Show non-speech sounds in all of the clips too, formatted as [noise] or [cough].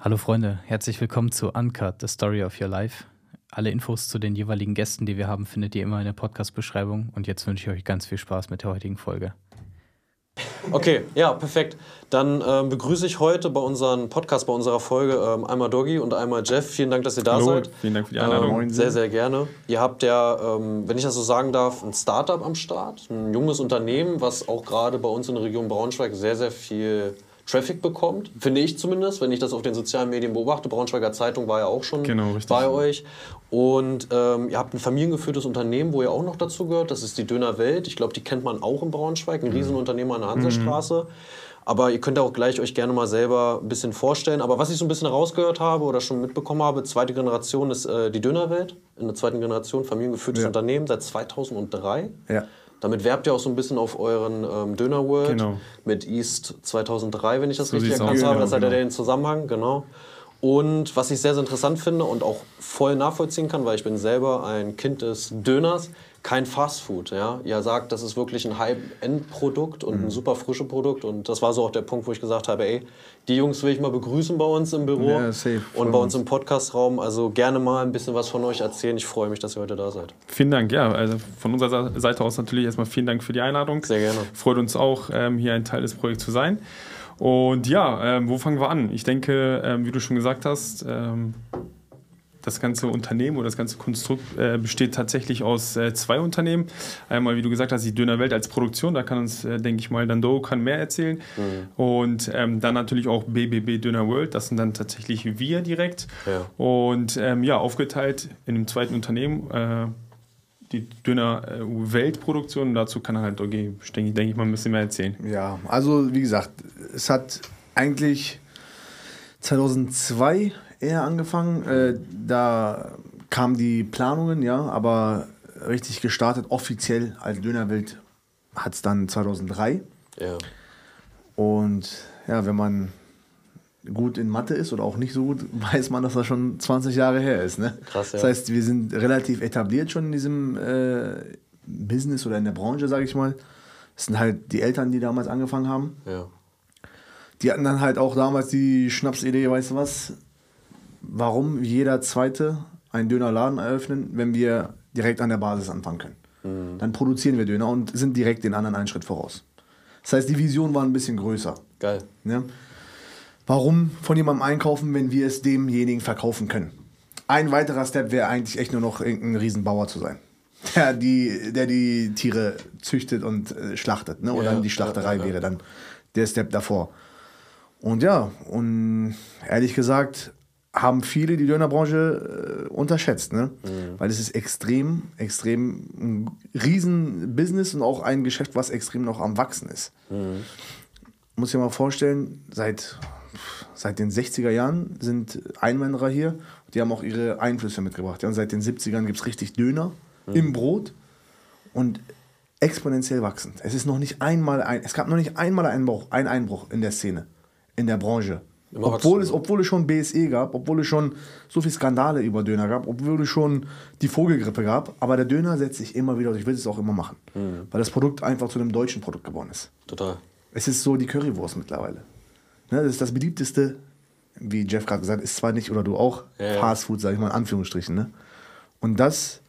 Hallo Freunde, herzlich willkommen zu Uncut, The Story of Your Life. Alle Infos zu den jeweiligen Gästen, die wir haben, findet ihr immer in der Podcast-Beschreibung. Und jetzt wünsche ich euch ganz viel Spaß mit der heutigen Folge. Okay, ja, perfekt. Dann ähm, begrüße ich heute bei unserem Podcast, bei unserer Folge ähm, einmal Doggy und einmal Jeff. Vielen Dank, dass ihr da Hallo, seid. vielen Dank für die Einladung. Ähm, sehr, sehr gerne. Ihr habt ja, ähm, wenn ich das so sagen darf, ein Startup am Start, ein junges Unternehmen, was auch gerade bei uns in der Region Braunschweig sehr, sehr viel Traffic bekommt, finde ich zumindest, wenn ich das auf den sozialen Medien beobachte. Braunschweiger Zeitung war ja auch schon Genau, bei euch. Und ähm, ihr habt ein familiengeführtes Unternehmen, wo ihr auch noch dazu gehört. Das ist die Döner Welt. Ich glaube, die kennt man auch in Braunschweig. Ein Riesenunternehmen an der Hansestraße. Aber ihr könnt auch gleich euch gerne mal selber ein bisschen vorstellen. Aber was ich so ein bisschen herausgehört habe oder schon mitbekommen habe, zweite Generation ist äh, die Dönerwelt. In der zweiten Generation familiengeführtes Ja. Unternehmen seit 2003. Ja. Damit werbt ihr auch so ein bisschen auf euren ähm, Döner World Genau. mit East 2003, wenn ich das So richtig erkannt habe. genau, Das hat ja genau. den Zusammenhang, genau. Und was ich sehr, sehr interessant finde und auch voll nachvollziehen kann, weil ich bin selber ein Kind des Döners, kein Fastfood. Ja? Ihr sagt, das ist wirklich ein High-End-Produkt und Mhm. ein super frisches Produkt. Und das war so auch der Punkt, wo ich gesagt habe, ey, die Jungs will ich mal begrüßen bei uns im Büro Ja, safe. und bei uns im Podcastraum. Also gerne mal ein bisschen was von euch erzählen. Ich freue mich, dass ihr heute da seid. Vielen Dank, ja. Also von unserer Seite aus natürlich erstmal vielen Dank für die Einladung. Sehr gerne. Freut uns auch, ähm, hier ein Teil des Projekts zu sein. Und ja, ähm, wo fangen wir an? Ich denke, ähm, wie du schon gesagt hast, ähm, das ganze Unternehmen oder das ganze Konstrukt äh, besteht tatsächlich aus äh, zwei Unternehmen. Einmal, wie du gesagt hast, die Dönerwelt als Produktion, da kann uns, äh, denke ich mal, Dando kann mehr erzählen. Und ähm, dann natürlich auch BBB Döner World, das sind dann tatsächlich wir direkt. Ja. Und ähm, ja, aufgeteilt in dem zweiten Unternehmen. Äh, die Döner äh, Weltproduktion, dazu kann halt, okay, denke denk ich mal, ein bisschen mehr erzählen. Ja, also wie gesagt, es hat eigentlich 2002 eher angefangen. Äh, da kamen die Planungen, ja, aber richtig gestartet, offiziell als Dönerwelt, hat es dann 2003. Ja. Und ja, wenn man gut in Mathe ist oder auch nicht so gut, [laughs] weiß man, dass das schon 20 Jahre her ist. Ne? Krass, ja. Das heißt, wir sind relativ etabliert schon in diesem äh, Business oder in der Branche, sage ich mal. Das sind halt die Eltern, die damals angefangen haben. Ja. Die hatten dann halt auch damals die Schnapsidee, weißt du was, warum jeder Zweite einen Dönerladen eröffnen, wenn wir direkt an der Basis anfangen können. Dann produzieren wir Döner und sind direkt den anderen einen Schritt voraus. Das heißt, die Vision war ein bisschen größer. Geil. Ne? Warum von jemandem einkaufen, wenn wir es demjenigen verkaufen können? Ein weiterer Step wäre eigentlich echt nur noch irgendein Riesenbauer zu sein. Der die, der die Tiere züchtet und äh, schlachtet. Ne? Und Ja, dann die Schlachterei ja, ja. wäre dann der Step davor. Und ja, und ehrlich gesagt haben viele die Dönerbranche äh, unterschätzt, ne? Mhm. Weil es ist extrem, extrem ein riesen Business und auch ein Geschäft, was extrem noch am Wachsen ist Mhm. muss ich mal vorstellen, seit, seit den 60er Jahren sind Einwanderer hier. Die haben auch ihre Einflüsse mitgebracht. Ja, und seit den 70ern gibt es richtig Döner im Brot und exponentiell wachsend. Es ist noch nicht einmal ein, es gab noch nicht einmal einen Einbruch, einen Einbruch in der Szene, in der Branche. Obwohl es, obwohl es schon BSE gab, obwohl es schon so viele Skandale über Döner gab, obwohl es schon die Vogelgrippe gab, aber der Döner setzt sich immer wieder, und ich will es auch immer machen, weil das Produkt einfach zu einem deutschen Produkt geworden ist. Total. Es ist so die Currywurst mittlerweile. Ne, das ist das beliebteste, wie Jeff gerade gesagt hat, ist zwar nicht, oder du auch, Ja, ja. Fast Food, sag ich mal in Anführungsstrichen. Ne? Und das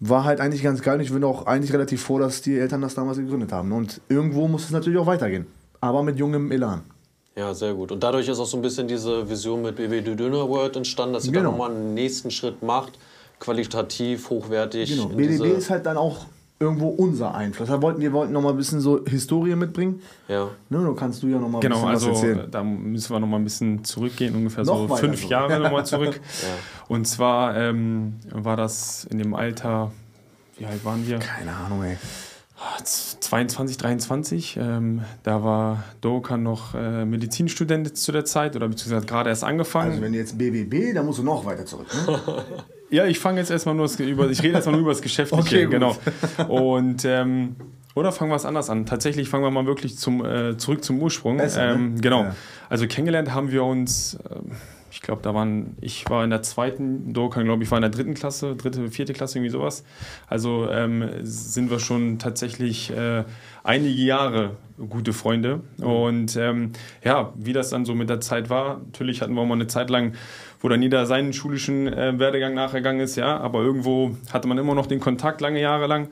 war halt eigentlich ganz geil. Und ich bin auch eigentlich relativ froh, dass die Eltern das damals gegründet haben. Und irgendwo muss es natürlich auch weitergehen. Aber mit jungem Elan. Ja, sehr gut. Und dadurch ist auch so ein bisschen diese Vision mit BB The Döner World entstanden, dass ihr Genau. da nochmal einen nächsten Schritt macht, qualitativ, hochwertig. Genau. in BDB ist halt dann auch irgendwo unser Einfluss. Da wollten, wir wollten noch mal ein bisschen so Historie mitbringen. Ja. Ne, dann kannst du ja noch mal ein Genau, also was erzählen. da müssen wir noch mal ein bisschen zurückgehen, ungefähr Noch so fünf zurück. Jahre nochmal [laughs] zurück. Ja. Und zwar ähm, war das in dem Alter, wie alt waren wir? Keine Ahnung, ey. 22, 23. Ähm, da war Dokan noch äh, Medizinstudent zu der Zeit oder beziehungsweise gerade erst angefangen. Also wenn du jetzt BBB, dann musst du noch weiter zurück. Ne? [laughs] Ja, ich fange jetzt erstmal nur das, über, ich rede erstmal nur über das Geschäftliche, Okay, gut. genau. Und ähm, oder fangen wir es anders an. Tatsächlich fangen wir mal wirklich zum, äh, zurück zum Ursprung. Besser, ne? ähm, genau. Ja. Also kennengelernt haben wir uns, ähm, ich glaube, da waren, ich war in der zweiten, Dokan, glaube ich, war in der dritten Klasse, dritte, vierte Klasse, irgendwie sowas. Also ähm, sind wir schon tatsächlich äh, einige Jahre gute Freunde. Und ähm, ja, wie das dann so mit der Zeit war, natürlich hatten wir mal eine Zeit lang, wo dann jeder seinen schulischen äh, Werdegang nachgegangen ist, ja, aber irgendwo hatte man immer noch den Kontakt lange Jahre lang.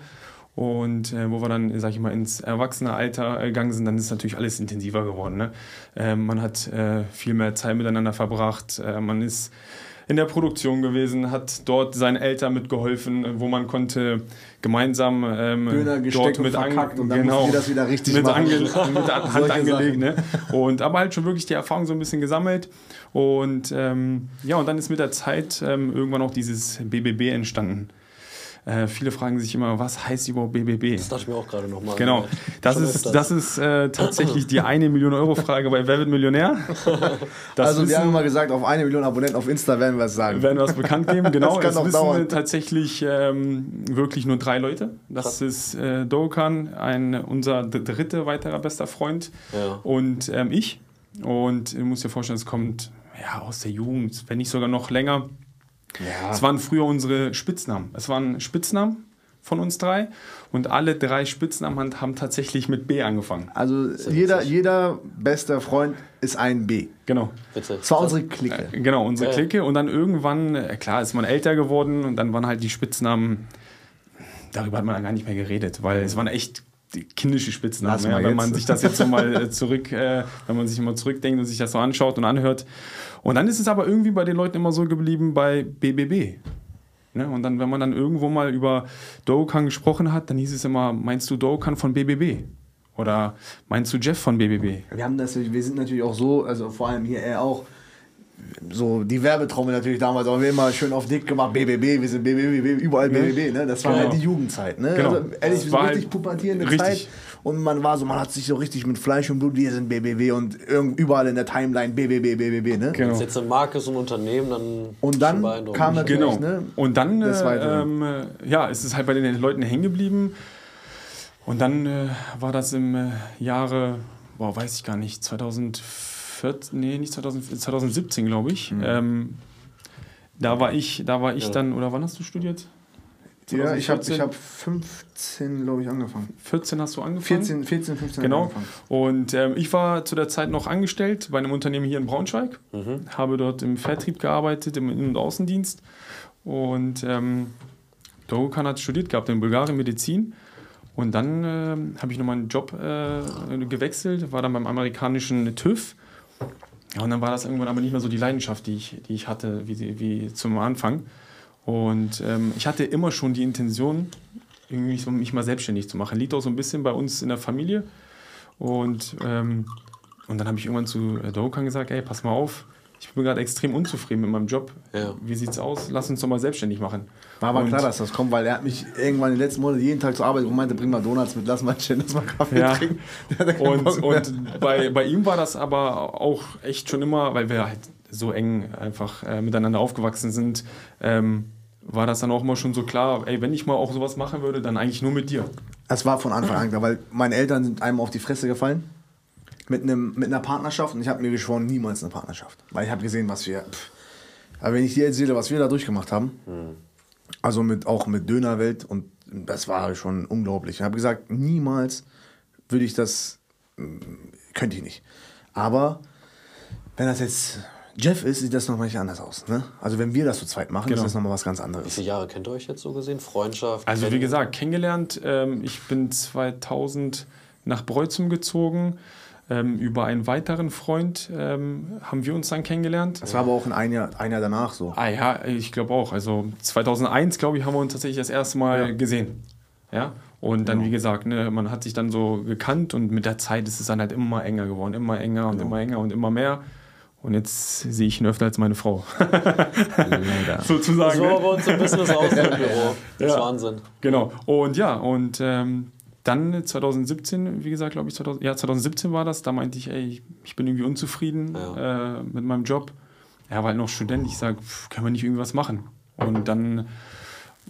Und äh, wo wir dann, sag ich mal, ins Erwachsenealter gegangen sind, dann ist natürlich alles intensiver geworden. Ne? Äh, man hat äh, viel mehr Zeit miteinander verbracht. Äh, man ist in der Produktion gewesen, hat dort seinen Eltern mitgeholfen, wo man konnte gemeinsam ähm, Döner dort mit verkackt und dann genau, mussten die das wieder richtig mit, machen. ange mit Hand [laughs] angelegt. Ne? Und aber halt schon wirklich die Erfahrung so ein bisschen gesammelt. Und ähm, ja, und dann ist mit der Zeit ähm, irgendwann auch dieses BBB entstanden. Äh, viele fragen sich immer, was heißt überhaupt BBB? Das dachte ich mir auch gerade nochmal. Genau, das ist, das ist äh, tatsächlich die eine Million Euro Frage bei Wer wird Millionär? [laughs] Das also, wir wissen- haben immer gesagt, auf eine Million Abonnenten auf Insta werden wir es sagen. werden wir es bekannt geben. [laughs] Genau, Das kann es noch wissen dauern. tatsächlich ähm, wirklich nur drei Leute. Das ist äh, Dokan, ein, unser dritter weiterer bester Freund Ja. und ähm, ich. Und du musst dir vorstellen, es kommt ja, aus der Jugend, wenn nicht sogar noch länger. Ja. Es waren früher unsere Spitznamen. Es waren Spitznamen von uns drei und alle drei Spitznamen haben- haben tatsächlich mit B angefangen. Also jeder, jeder beste Freund ist ein B. Genau. Das war unsere Clique. Genau, unsere. Clique. Und dann irgendwann, äh, klar, ist man älter geworden und dann waren halt die Spitznamen, darüber hat man dann gar nicht mehr geredet, weil es waren echt kindische Spitznamen. Ja, wenn man sich das jetzt so mal äh, zurück, äh, wenn man sich mal zurückdenkt und sich das so anschaut und anhört. Und dann ist es aber irgendwie bei den Leuten immer so geblieben bei BBB. Ne? Und dann, wenn man dann irgendwo mal über Dokan gesprochen hat, dann hieß es immer, meinst du Dokan von BBB? Oder meinst du Jeff von BBB? Wir haben das, wir sind natürlich auch so, also vor allem hier er auch, so die Werbetrommel natürlich damals auch immer schön auf dick gemacht, BBB, wir sind BBB, überall BBB, ne? Das war Genau. halt die Jugendzeit, ne? Genau. Also ehrlich, Das so richtig halt pubertierende richtig. Zeit und man war so, man hat sich so richtig mit Fleisch und Blut, wir sind BBB und irgend, überall in der Timeline BBB, BBB, ne? Genau. Wenn es jetzt eine Marke ist, ein Unternehmen, dann Und dann kam natürlich, Genau. ne? Und dann äh, ähm, äh, ja, ist es halt bei den Leuten hängen geblieben. Und dann äh, war das im äh, Jahre, boah, weiß ich gar nicht, 2014, nee, nicht 2000, 2017, glaube ich. Mhm. Ähm, da war ich, da war ich Ja. dann, oder wann hast du studiert? Ja, ich habe 2014? ich hab 15, glaube ich, angefangen. 14 hast du angefangen? 14, 14 15 Genau. angefangen. Und ähm, ich war zu der Zeit noch angestellt bei einem Unternehmen hier in Braunschweig, habe dort im Vertrieb gearbeitet, im Innen- und Außendienst. Und ähm, Dorukan hat studiert gehabt in Bulgarien Medizin. Und dann ähm, habe ich nochmal einen Job äh, gewechselt, war dann beim amerikanischen TÜV. Ja, und dann war das irgendwann aber nicht mehr so die Leidenschaft, die ich, die ich hatte, wie, wie zum Anfang. Und ähm, ich hatte immer schon die Intention, irgendwie so mich mal selbstständig zu machen. Liegt auch so ein bisschen bei uns in der Familie. Und, ähm, und dann habe ich irgendwann zu äh, Dokan gesagt, ey, pass mal auf, ich bin gerade extrem unzufrieden mit meinem Job. Ja. Wie sieht's aus? Lass uns doch mal selbstständig machen. War aber Und- klar, dass das kommt, weil er hat mich irgendwann in den letzten Monaten jeden Tag zur Arbeit gerufen, meinte, bring mal Donuts mit, lass mal chillen, lass mal Kaffee Ja. trinken. [laughs] Und, und bei, bei ihm war das aber auch echt schon immer, weil wir halt so eng einfach äh, miteinander aufgewachsen sind, ähm, war das dann auch immer schon so klar, ey, wenn ich mal auch sowas machen würde, dann eigentlich nur mit dir. Es war von Anfang an klar, weil meine Eltern sind einem auf die Fresse gefallen mit, einem, mit einer Partnerschaft und ich habe mir geschworen, niemals eine Partnerschaft. Weil ich habe gesehen, was wir. Pff, aber wenn ich dir erzähle, was wir da durchgemacht haben, also mit, auch mit Dönerwelt und das war schon unglaublich. Ich habe gesagt, niemals würde ich das, mm, könnte ich nicht. Aber wenn das jetzt Jeff ist, sieht das nochmal anders aus. Ne? Also wenn wir das zu zweit machen, Genau. ist das nochmal was ganz Wie anderes. viele Jahre kennt ihr euch jetzt so gesehen? Freundschaft? Also wie gesagt, kennengelernt, ähm, ich bin 2000 nach Breuzum gezogen. Ähm, über einen weiteren Freund ähm, haben wir uns dann kennengelernt. Das war aber auch in ein Jahr, ein Jahr danach so. Ah ja, ich glaube auch. Also 2001, glaube ich, haben wir uns tatsächlich das erste Mal gesehen. Ja. Und dann, wie gesagt, ne, man hat sich dann so gekannt und mit der Zeit ist es dann halt immer enger geworden, immer enger und immer enger und immer mehr. Und jetzt sehe ich ihn öfter als meine Frau. Leider. [laughs] Sozusagen. So ne? war bei uns im Business aus im Büro. Das ist Ja. Wahnsinn. Genau. Und ja, und ähm, dann 2017, wie gesagt, glaube ich, 2000, ja, 2017 war das, da meinte ich, ey, ich bin irgendwie unzufrieden äh, mit meinem Job. Er war halt noch Student, ich sage, können wir nicht irgendwie was machen? Und dann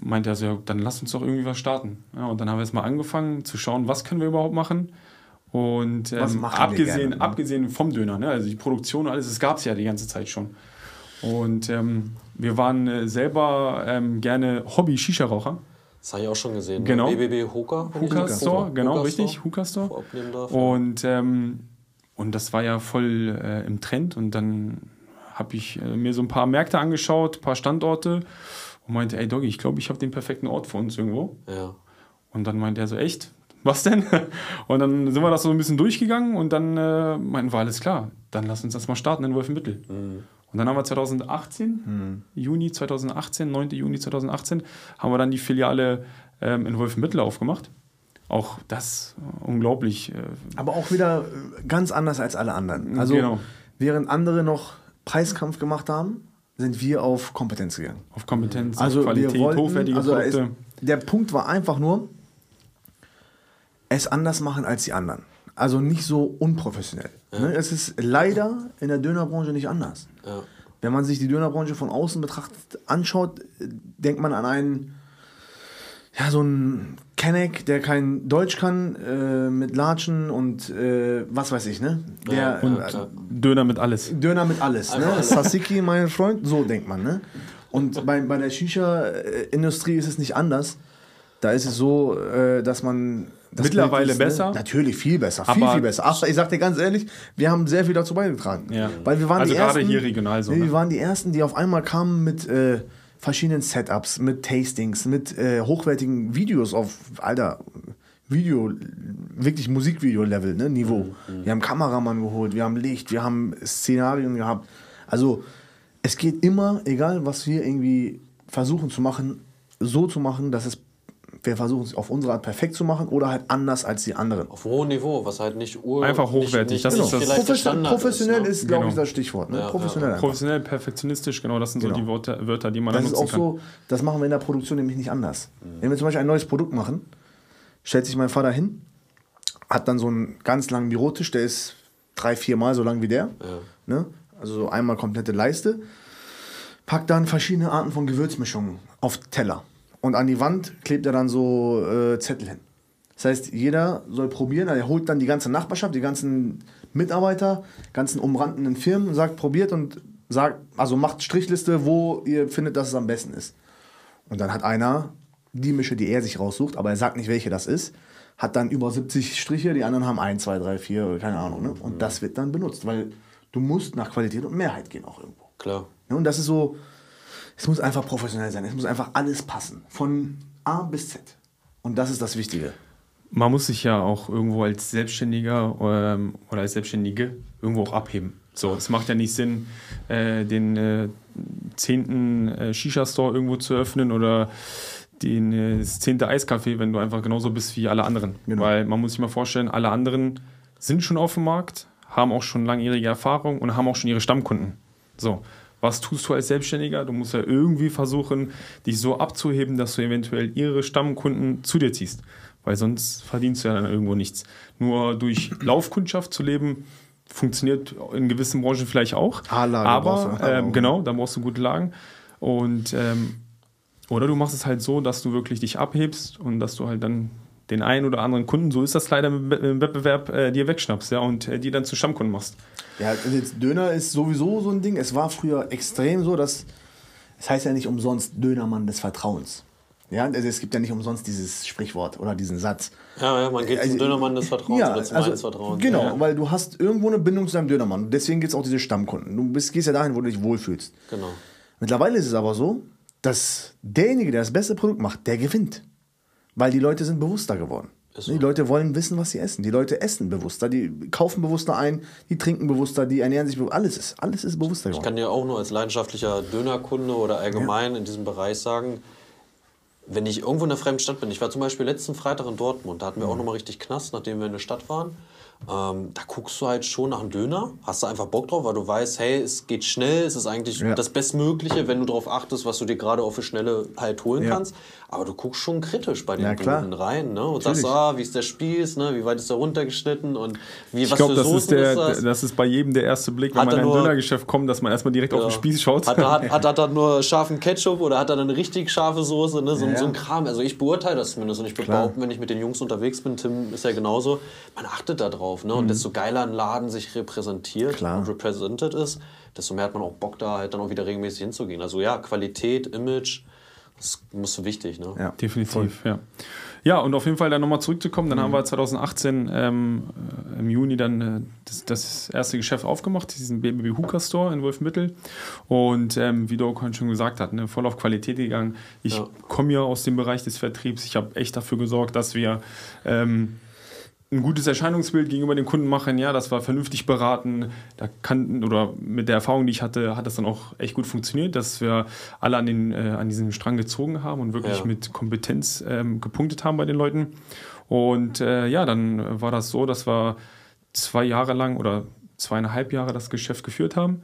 meinte er so, ja, dann lass uns doch irgendwie was starten. Ja, und dann haben wir erstmal angefangen zu schauen, was können wir überhaupt machen. Und Was ähm, abgesehen, gerne, ne? abgesehen vom Döner, ne? also die Produktion und alles, das gab es ja die ganze Zeit schon. Und ähm, wir waren äh, selber ähm, gerne Hobby-Shisha-Raucher. Das habe ich auch schon gesehen. Genau. BBB Hookah das- Store, genau, richtig. Hookah Store. Und, ähm, und das war ja voll äh, im Trend. Und dann habe ich äh, mir so ein paar Märkte angeschaut, ein paar Standorte und meinte, ey Doggy, ich glaube, ich habe den perfekten Ort für uns irgendwo. Ja. Und dann meinte er so, echt? Was denn? [laughs] Und dann sind wir das so ein bisschen durchgegangen und dann äh, meinten wir, alles klar, dann lass uns das mal starten in Wolfenbüttel. Und dann haben wir 2018, Juni 2018, 9. Juni 2018, haben wir dann die Filiale ähm, in Wolfenbüttel aufgemacht. Auch das äh, unglaublich. Äh, Aber auch wieder äh, ganz anders als alle anderen. Also Genau. während andere noch Preiskampf gemacht haben, sind wir auf Kompetenz gegangen. auf Kompetenz, Also auf Qualität, wir wollten, hochwertige also es, Produkte. der Punkt war einfach nur, es anders machen als die anderen. Also nicht so unprofessionell. Ne? Es ist leider in der Dönerbranche nicht anders. Ja. Wenn man sich die Dönerbranche von außen betrachtet, anschaut, äh, denkt man an einen, ja, so einen Kenneck, der kein Deutsch kann, äh, mit Latschen und äh, was weiß ich, ne? Der, Ja, äh, klar. Döner mit alles. Döner mit alles, ne? Alles. Sasiki, mein Freund, so denkt man, ne? Und bei, bei der Shisha-Industrie ist es nicht anders. Da ist es so, äh, dass man. das Mittlerweile ist, besser. Ne? Natürlich viel besser, viel, Aber- viel besser. Ach, ich sag dir ganz ehrlich, wir haben sehr viel dazu beigetragen. Ja. Weil wir waren Also die gerade ersten, hier regional so, Nee, ne? Wir waren die Ersten, die auf einmal kamen mit äh, verschiedenen Setups, mit Tastings, mit äh, hochwertigen Videos auf, Alter, Video, wirklich Musikvideo-Level, ne, Niveau. Wir haben Kameramann geholt, wir haben Licht, wir haben Szenarien gehabt. Also es geht immer, egal was wir irgendwie versuchen zu machen, so zu machen, dass es, wir versuchen es auf unsere Art perfekt zu machen oder halt anders als die anderen. Auf hohem Niveau, was halt nicht ur Einfach hochwertig, Nicht, das nicht ist das- vielleicht der Profession, Standard professionell ne? ist, glaube Genau. ich, das Stichwort. Ne? Ja, professionell einfach. Professionell, perfektionistisch, genau, das sind so Genau. die Wörter, Wörter, die man Das dann ist nutzen auch kann. so, das machen wir in der Produktion nämlich nicht anders. Wenn wir zum Beispiel ein neues Produkt machen, stellt sich mein Vater hin, hat dann so einen ganz langen Bürotisch, der ist drei, vier Mal so lang wie der. Ne? Also so einmal komplette Leiste. Packt dann verschiedene Arten von Gewürzmischungen auf Teller. Und an die Wand klebt er dann so äh, Zettel hin. Das heißt, jeder soll probieren, er holt dann die ganze Nachbarschaft, die ganzen Mitarbeiter, ganzen umrandenden Firmen und sagt, probiert und sagt, also macht Strichliste, wo ihr findet, dass es am besten ist. Und dann hat einer die Mische, die er sich raussucht, aber er sagt nicht, welche das ist, hat dann über 70 Striche, die anderen haben 1, 2, 3, 4 oder keine Ahnung. Ne? Und das wird dann benutzt, weil du musst nach Qualität und Mehrheit gehen auch irgendwo. Klar. Ne? Und das ist so, es muss einfach professionell sein, es muss einfach alles passen, von A bis Z. Und das ist das Wichtige. Man muss sich ja auch irgendwo als Selbstständiger ähm, oder als Selbstständige irgendwo auch abheben. So, es macht ja nicht Sinn, äh, den äh, zehnten äh, Shisha-Store irgendwo zu öffnen oder den, äh, das zehnte Eiscafé, wenn du einfach genauso bist wie alle anderen. Genau. Weil man muss sich mal vorstellen, alle anderen sind schon auf dem Markt, haben auch schon langjährige Erfahrung und haben auch schon ihre Stammkunden. So, was tust du als Selbstständiger? Du musst ja irgendwie versuchen, dich so abzuheben, dass du eventuell ihre Stammkunden zu dir ziehst. Weil sonst verdienst du ja dann irgendwo nichts. Nur durch Laufkundschaft zu leben, funktioniert in gewissen Branchen vielleicht auch. A-Lage brauchst du aber noch, ähm, aber- genau, da brauchst du gute Lagen. Und ähm, oder du machst es halt so, dass du wirklich dich abhebst und dass du halt dann den einen oder anderen Kunden, so ist das leider im Be- im Wettbewerb, äh, dir wegschnappst, ja, und äh, die dann zu Stammkunden machst. Ja, also jetzt Döner ist sowieso so ein Ding. Es war früher extrem so, dass es heißt ja nicht umsonst Dönermann des Vertrauens. Ja, also es gibt ja nicht umsonst dieses Sprichwort oder diesen Satz. Ja, ja, man geht zum Also, Dönermann des Vertrauens ja, oder zum also, Vertrauens. Genau, Ja, weil du hast irgendwo eine Bindung zu deinem Dönermann. Deswegen gibt es auch diese Stammkunden. Du bist, gehst ja dahin, wo du dich wohlfühlst. genau. Mittlerweile ist es aber so, dass derjenige, der das beste Produkt macht, der gewinnt. Weil die Leute sind bewusster geworden. So. Die Leute wollen wissen, was sie essen. Die Leute essen bewusster, die kaufen bewusster ein, die trinken bewusster, die ernähren sich bewusster. Alles ist, alles ist bewusster Ich geworden. kann dir auch nur als leidenschaftlicher Dönerkunde oder allgemein in diesem Bereich sagen, wenn ich irgendwo in einer fremden Stadt bin, ich war zum Beispiel letzten Freitag in Dortmund, da hatten wir auch nochmal richtig Knast, nachdem wir in der Stadt waren. Ähm, da guckst du halt schon nach einem Döner, hast du einfach Bock drauf, weil du weißt, hey, es geht schnell, es ist eigentlich Ja. das Bestmögliche, wenn du darauf achtest, was du dir gerade auf die Schnelle halt holen Ja. kannst. Aber du guckst schon kritisch bei den Ja. Buden rein ne? und Natürlich. sagst, ah, wie ist der Spieß, ne? wie weit ist der runtergeschnitten und wie, Ich was glaube, für das, Soßen ist der, das? das ist bei jedem der erste Blick, wenn Hat man in ein Dönergeschäft kommt, dass man erstmal direkt auf den Ja. Spieß schaut. Hat er, hat, hat, hat [laughs] er nur scharfen Ketchup oder hat er eine richtig scharfe Soße? Ne? So, Ja. so ein Kram. Also ich beurteile das zumindest und ich behaupten, wenn ich mit den Jungs unterwegs bin, Tim ist ja genauso, man achtet da drauf. Ne? Und desto geiler ein Laden sich repräsentiert Klar. und represented ist, desto mehr hat man auch Bock da halt dann auch wieder regelmäßig hinzugehen. Also ja, Qualität, Image, das ist wichtig. Ne? Ja. Definitiv, ja. Ja, und auf jeden Fall dann nochmal zurückzukommen, dann haben wir 2018 ähm, äh, im Juni dann äh, das, das erste Geschäft aufgemacht, diesen BBB Hooker Store in Wolfmittel. Und ähm, wie Dokan schon gesagt hat, ne, voll auf Qualität gegangen. Ich Ja. komme ja aus dem Bereich des Vertriebs. Ich habe echt dafür gesorgt, dass wir ähm, ein gutes Erscheinungsbild gegenüber den Kunden machen, ja, das war vernünftig beraten. Da kannten oder mit der Erfahrung, die ich hatte, hat das dann auch echt gut funktioniert, dass wir alle an, den, äh, an diesen Strang gezogen haben und wirklich Ja. mit Kompetenz ähm, gepunktet haben bei den Leuten. Und äh, ja, dann war das so, dass wir zwei Jahre lang oder zweieinhalb Jahre das Geschäft geführt haben.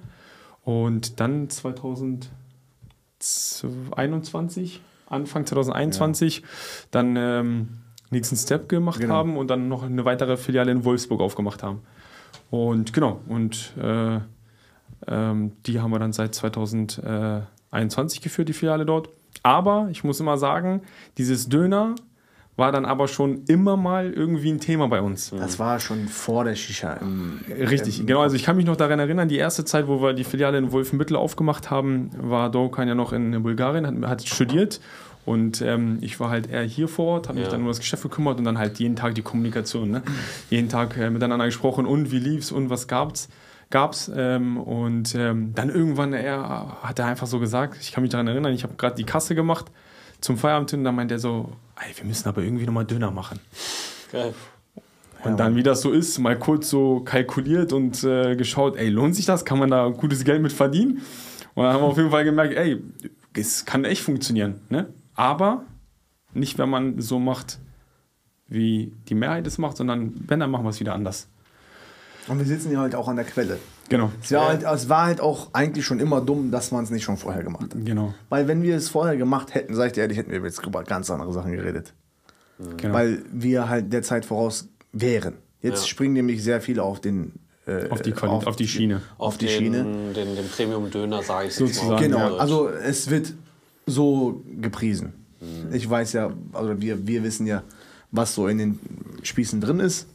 Und dann 2021, Anfang 2021, dann ähm, nächsten Step gemacht Genau. haben und dann noch eine weitere Filiale in Wolfsburg aufgemacht haben. Und genau, und äh, ähm, die haben wir dann seit 2021 geführt, die Filiale dort. Aber ich muss immer sagen, dieses Döner war dann aber schon immer mal irgendwie ein Thema bei uns. Das war schon vor der Shisha. Im, Richtig, im- genau. Also ich kann mich noch daran erinnern, die erste Zeit, wo wir die Filiale in Wolfenbüttel aufgemacht haben, war Dokan ja noch in Bulgarien, hat, hat studiert. Und ähm, ich war halt eher hier vor Ort, habe mich Ja. dann um das Geschäft gekümmert und dann halt jeden Tag die Kommunikation. Ne? jeden Tag äh, miteinander gesprochen und wie lief's und was gab's. Gab's ähm, und ähm, dann irgendwann er hat er einfach so gesagt, ich kann mich daran erinnern, ich habe gerade die Kasse gemacht zum Feierabend hin und dann meint er so, ey, wir müssen aber irgendwie nochmal Döner machen. Geil. Und dann, wie das so ist, mal kurz so kalkuliert und äh, geschaut, ey, lohnt sich das? Kann man da gutes Geld mit verdienen? Und dann haben wir auf jeden Fall gemerkt, ey, es kann echt funktionieren. Ne? Aber nicht, wenn man so macht, wie die Mehrheit es macht, sondern wenn, dann machen wir es wieder anders. Und wir sitzen ja halt auch an der Quelle. Genau. Es war, halt, es war halt auch eigentlich schon immer dumm, dass man es nicht schon vorher gemacht hat. Genau. Weil wenn wir es vorher gemacht hätten, sag ich dir ehrlich, hätten wir jetzt über ganz andere Sachen geredet. genau. Weil wir halt der Zeit voraus wären. Jetzt Ja. springen nämlich sehr viele auf den äh, auf, die Quali auf die Schiene. Auf die den, Schiene. Den, den Premium-Döner, sage ich Sozusagen, Genau, also es wird so gepriesen. Mhm. Ich weiß ja, also wir, wir wissen ja, was so in den Spießen drin ist.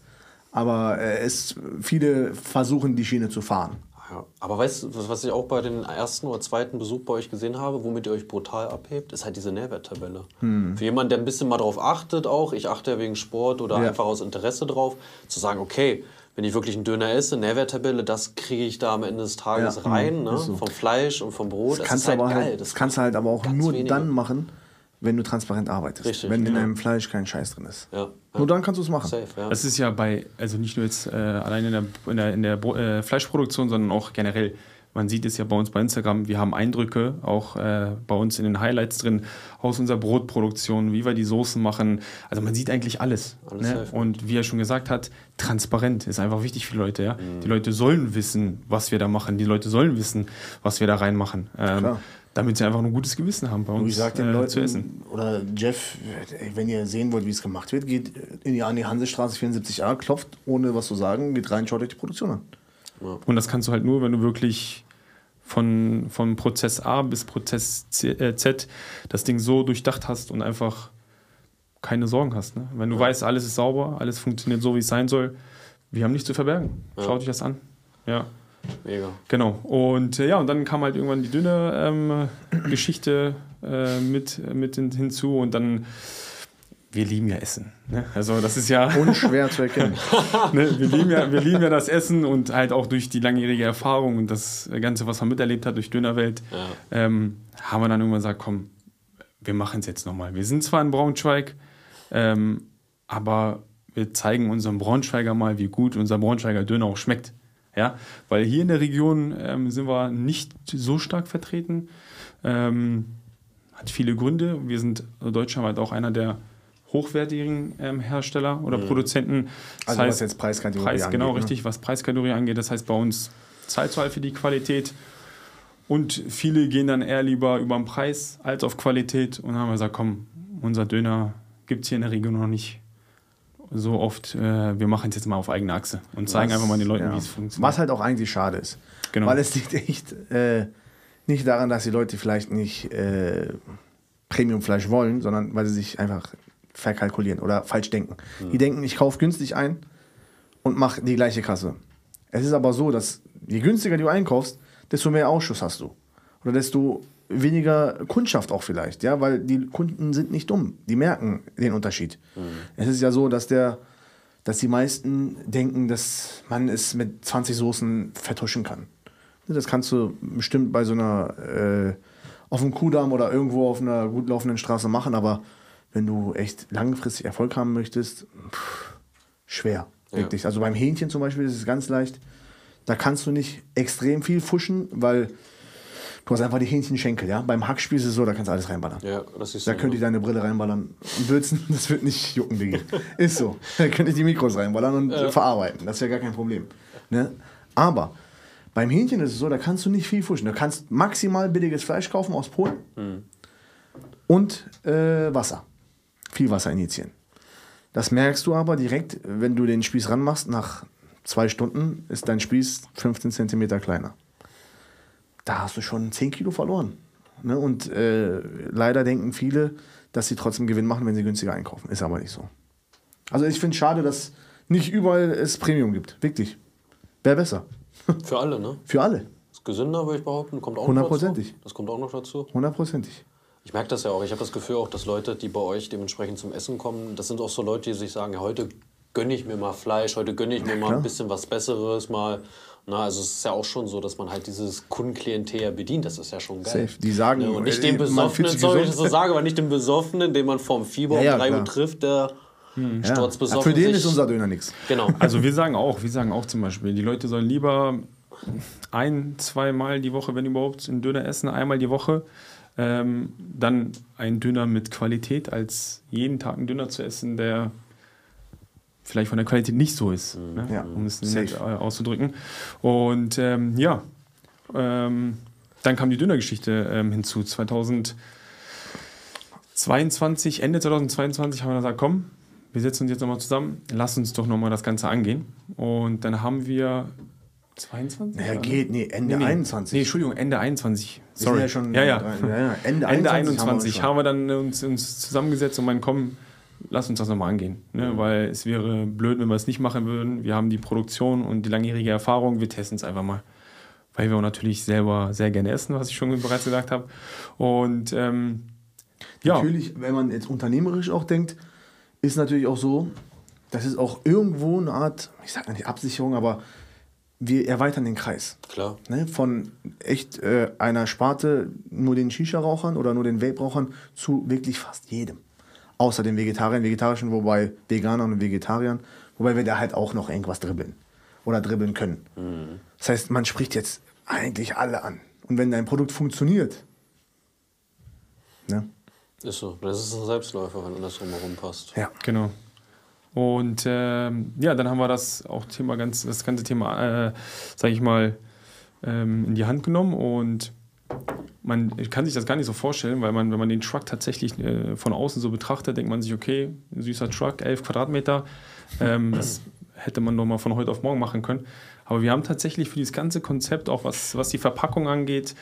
Aber äh, es, viele versuchen die Schiene zu fahren. Ja, aber weißt du, was ich auch bei den ersten oder zweiten Besuch bei euch gesehen habe, womit ihr euch brutal abhebt, ist halt diese Nährwerttabelle. Für jemanden, der ein bisschen mal drauf achtet auch, ich achte ja wegen Sport oder Ja. einfach aus Interesse drauf, zu sagen, okay, wenn ich wirklich einen Döner esse, Nährwerttabelle, das kriege ich da am Ende des Tages Ja, rein, mhm, ne? so. vom Fleisch und vom Brot. Das kannst du aber halt, das kannst du halt aber auch nur wenige. dann machen, wenn du transparent arbeitest. Richtig, wenn in genau. deinem Fleisch kein Scheiß drin ist. Ja, ja. Nur dann kannst du es machen. Safe, ja. Das ist ja bei, also nicht nur jetzt äh, allein in der, in der, in der äh, Fleischproduktion, sondern auch generell. Man sieht es ja bei uns bei Instagram, wir haben Eindrücke, auch äh, bei uns in den Highlights drin, aus unserer Brotproduktion, wie wir die Soßen machen. Also man sieht eigentlich alles. Alles ne? Und wie er schon gesagt hat, transparent ist einfach wichtig für die Leute. Ja? Mhm. Die Leute sollen wissen, was wir da machen. Die Leute sollen wissen, was wir da reinmachen. Ähm, Klar. damit sie einfach ein gutes Gewissen haben, bei Und uns ich sag den äh, zu essen. Leuten, oder Jeff, wenn ihr sehen wollt, wie es gemacht wird, geht in die, an die Hansestraße 74a, klopft, ohne was zu sagen, geht rein, schaut euch die Produktion an. Und das kannst du halt nur, wenn du wirklich von, von Prozess A bis Prozess C, äh, Z das Ding so durchdacht hast und einfach keine Sorgen hast. Ne? Wenn du weißt, alles ist sauber, alles funktioniert so, wie es sein soll, wir haben nichts zu verbergen. Ja. Schaut euch das an. Ja, Mega. genau. Und äh, ja, und dann kam halt irgendwann die dünne ähm, Geschichte äh, mit, mit hin- hinzu und dann, wir lieben ja Essen. Ne? Also das ist ja... Unschwer zu erkennen. [laughs] ne, wir, lieben ja, wir lieben ja das Essen und halt auch durch die langjährige Erfahrung und das Ganze, was man miterlebt hat durch Dönerwelt, Ja. ähm, haben wir dann irgendwann gesagt, komm, wir machen es jetzt nochmal. Wir sind zwar in Braunschweig, ähm, aber wir zeigen unserem Braunschweiger mal, wie gut unser Braunschweiger Döner auch schmeckt. Ja, weil hier in der Region ähm, sind wir nicht so stark vertreten. Ähm, hat viele Gründe. Wir sind deutschlandweit auch einer der hochwertigen ähm, Hersteller oder Produzenten. Das Also was jetzt Preiskategorie Preis, angeht, genau, ne? richtig, was Preiskategorie angeht. Das heißt, bei uns zahlst du halt für die Qualität. Und viele gehen dann eher lieber über den Preis als auf Qualität. Und haben wir gesagt, komm, unser Döner gibt es hier in der Region noch nicht so oft. Äh, wir machen es jetzt mal auf eigene Achse und zeigen Was- einfach mal den Leuten, ja. wie es funktioniert. Was halt auch eigentlich schade ist. Genau. Weil es liegt echt äh, nicht daran, dass die Leute vielleicht nicht äh, Premiumfleisch wollen, sondern weil sie sich einfach verkalkulieren oder falsch denken. Die denken, ich kaufe günstig ein und mache die gleiche Kasse. Es ist aber so, dass je günstiger du einkaufst, desto mehr Ausschuss hast du. Oder desto weniger Kundschaft auch vielleicht, ja, weil die Kunden sind nicht dumm. Die merken den Unterschied. Es ist ja so, dass der, dass die meisten denken, dass man es mit 20 Soßen vertuschen kann. Das kannst du bestimmt bei so einer äh, auf dem Kuhdamm oder irgendwo auf einer gut laufenden Straße machen, aber wenn du echt langfristig Erfolg haben möchtest, pff, schwer. Ja. Wirklich. Also beim Hähnchen zum Beispiel ist es ganz leicht. Da kannst du nicht extrem viel fuschen, weil du hast einfach die Hähnchenschenkel, ja. Beim Hackspieß ist es so, da kannst du alles reinballern. Ja, das ist Da so, könnt ihr ne? deine Brille reinballern und würzen, [laughs] das wird nicht jucken, Diggi. [laughs] Ist so. Da könnt ihr die Mikros reinballern und äh, verarbeiten. Das ist ja gar kein Problem. Ne? Aber beim Hähnchen ist es so, da kannst du nicht viel fuschen. Du kannst maximal billiges Fleisch kaufen aus Polen und äh, Wasser. Viel Wasser injizieren. Das merkst du aber direkt, wenn du den Spieß ranmachst. Nach zwei Stunden ist dein Spieß 15 Zentimeter kleiner. Da hast du schon 10 Kilo verloren. Ne? Und äh, leider denken viele, dass sie trotzdem Gewinn machen, wenn sie günstiger einkaufen. Ist aber nicht so. Also ich finde es schade, dass nicht überall es Premium gibt. Wirklich. Wäre besser. Für alle, ne? Für alle. Ist gesünder, würde ich behaupten. Kommt auch noch Hundertprozentig. Das kommt auch noch dazu. Hundertprozentig. Ich merke das ja auch. Ich habe das Gefühl auch, dass Leute, die bei euch dementsprechend zum Essen kommen, das sind auch so Leute, die sich sagen, ja, heute gönne ich mir mal Fleisch, heute gönne ich mir mal ein bisschen was Besseres, mal. Na, also es ist ja auch schon so, dass man halt dieses Kundenklientel ja bedient. Das ist ja schon geil. Safe. Die sagen, Ja, und nicht äh, den man fühlt Besoffenen, sorry, ich das so sage, aber nicht den Besoffenen, den man vorm Fieber Ja, um 3 Uhr trifft, der Ja. sturzbesoffen Ja, für den sich- ist unser Döner nichts. Genau. [laughs] Also wir sagen auch, wir sagen auch zum Beispiel, die Leute sollen lieber ein, zweimal die Woche, wenn überhaupt, einen Döner essen, einmal die Woche. Ähm, dann ein Döner mit Qualität, als jeden Tag einen Döner zu essen, der vielleicht von der Qualität nicht so ist, ne? Ja, um es safe. nett äh, auszudrücken. Und ähm, ja, ähm, dann kam die Dönergeschichte ähm, hinzu. 2022, Ende 2022 haben wir gesagt, komm, wir setzen uns jetzt nochmal zusammen, lass uns doch nochmal das Ganze angehen. Und dann haben wir 22? Naja, geht, nee, Ende Nee, nee. 21. Nee, Entschuldigung, Ende 21. Wir sind Sorry. ja schon ja, ja. ja, ja. Ende, Ende 21 21 haben wir dann uns, uns zusammengesetzt und meinen, komm, lass uns das nochmal angehen. Ne? Weil es wäre blöd, wenn wir es nicht machen würden. Wir haben die Produktion und die langjährige Erfahrung, wir testen es einfach mal. Weil wir auch natürlich selber sehr gerne essen, was ich schon bereits gesagt habe. Und ähm, ja, Natürlich, wenn man jetzt unternehmerisch auch denkt, ist natürlich auch so, das ist auch irgendwo eine Art, ich sage nicht Absicherung, aber wir erweitern den Kreis. Klar. Ne? Von echt äh, einer Sparte nur den Shisha-Rauchern oder nur den Vape-Rauchern zu wirklich fast jedem. Außer den Vegetariern, Vegetarischen, wobei Veganern und Vegetariern, wobei wir da halt auch noch irgendwas dribbeln oder dribbeln können. Das heißt, man spricht jetzt eigentlich alle an. Und wenn dein Produkt funktioniert, ne? Ist so. Das ist ein Selbstläufer, wenn das drumherum passt. ja, Genau. Und ähm, ja, dann haben wir das auch Thema ganz, das ganze Thema, äh, sage ich mal, ähm, in die Hand genommen und man kann sich das gar nicht so vorstellen, weil man, wenn man den Truck tatsächlich äh, von außen so betrachtet, denkt man sich, okay, ein süßer Truck, 11 Quadratmeter, ähm, [clears throat] das hätte man doch mal von heute auf morgen machen können. Aber wir haben tatsächlich für dieses ganze Konzept, auch was, was die Verpackung angeht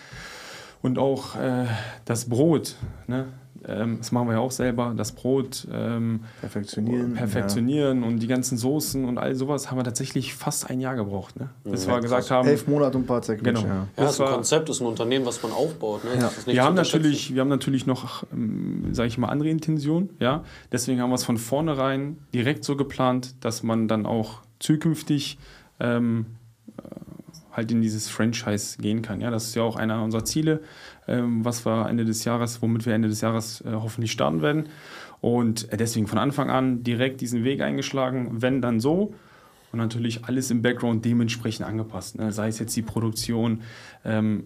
und auch äh, das Brot, ne? Ähm, das machen wir ja auch selber, das Brot ähm, perfektionieren. perfektionieren und die ganzen Soßen und all sowas haben wir tatsächlich fast ein Jahr gebraucht. Ne? Bis wir gesagt Ja. haben, Elf Monate und ein paar Zerquetsche. Genau. Ja. Ja, Das das ist ein Konzept, ist ein Unternehmen, was man aufbaut. Ne? Ja. Das ist nicht wir haben, natürlich, wir haben natürlich noch, ähm, sage ich mal, andere Intentionen. Ja? Deswegen haben wir es von vornherein direkt so geplant, dass man dann auch zukünftig ähm, äh, halt in dieses Franchise gehen kann. Ja? Das ist ja auch einer unserer Ziele, was wir Ende des Jahres, womit wir Ende des Jahres äh, hoffentlich starten werden. Und äh, deswegen von Anfang an direkt diesen Weg eingeschlagen, wenn dann so. Und natürlich alles im Background dementsprechend angepasst. Ne? Sei es jetzt die Produktion, ähm,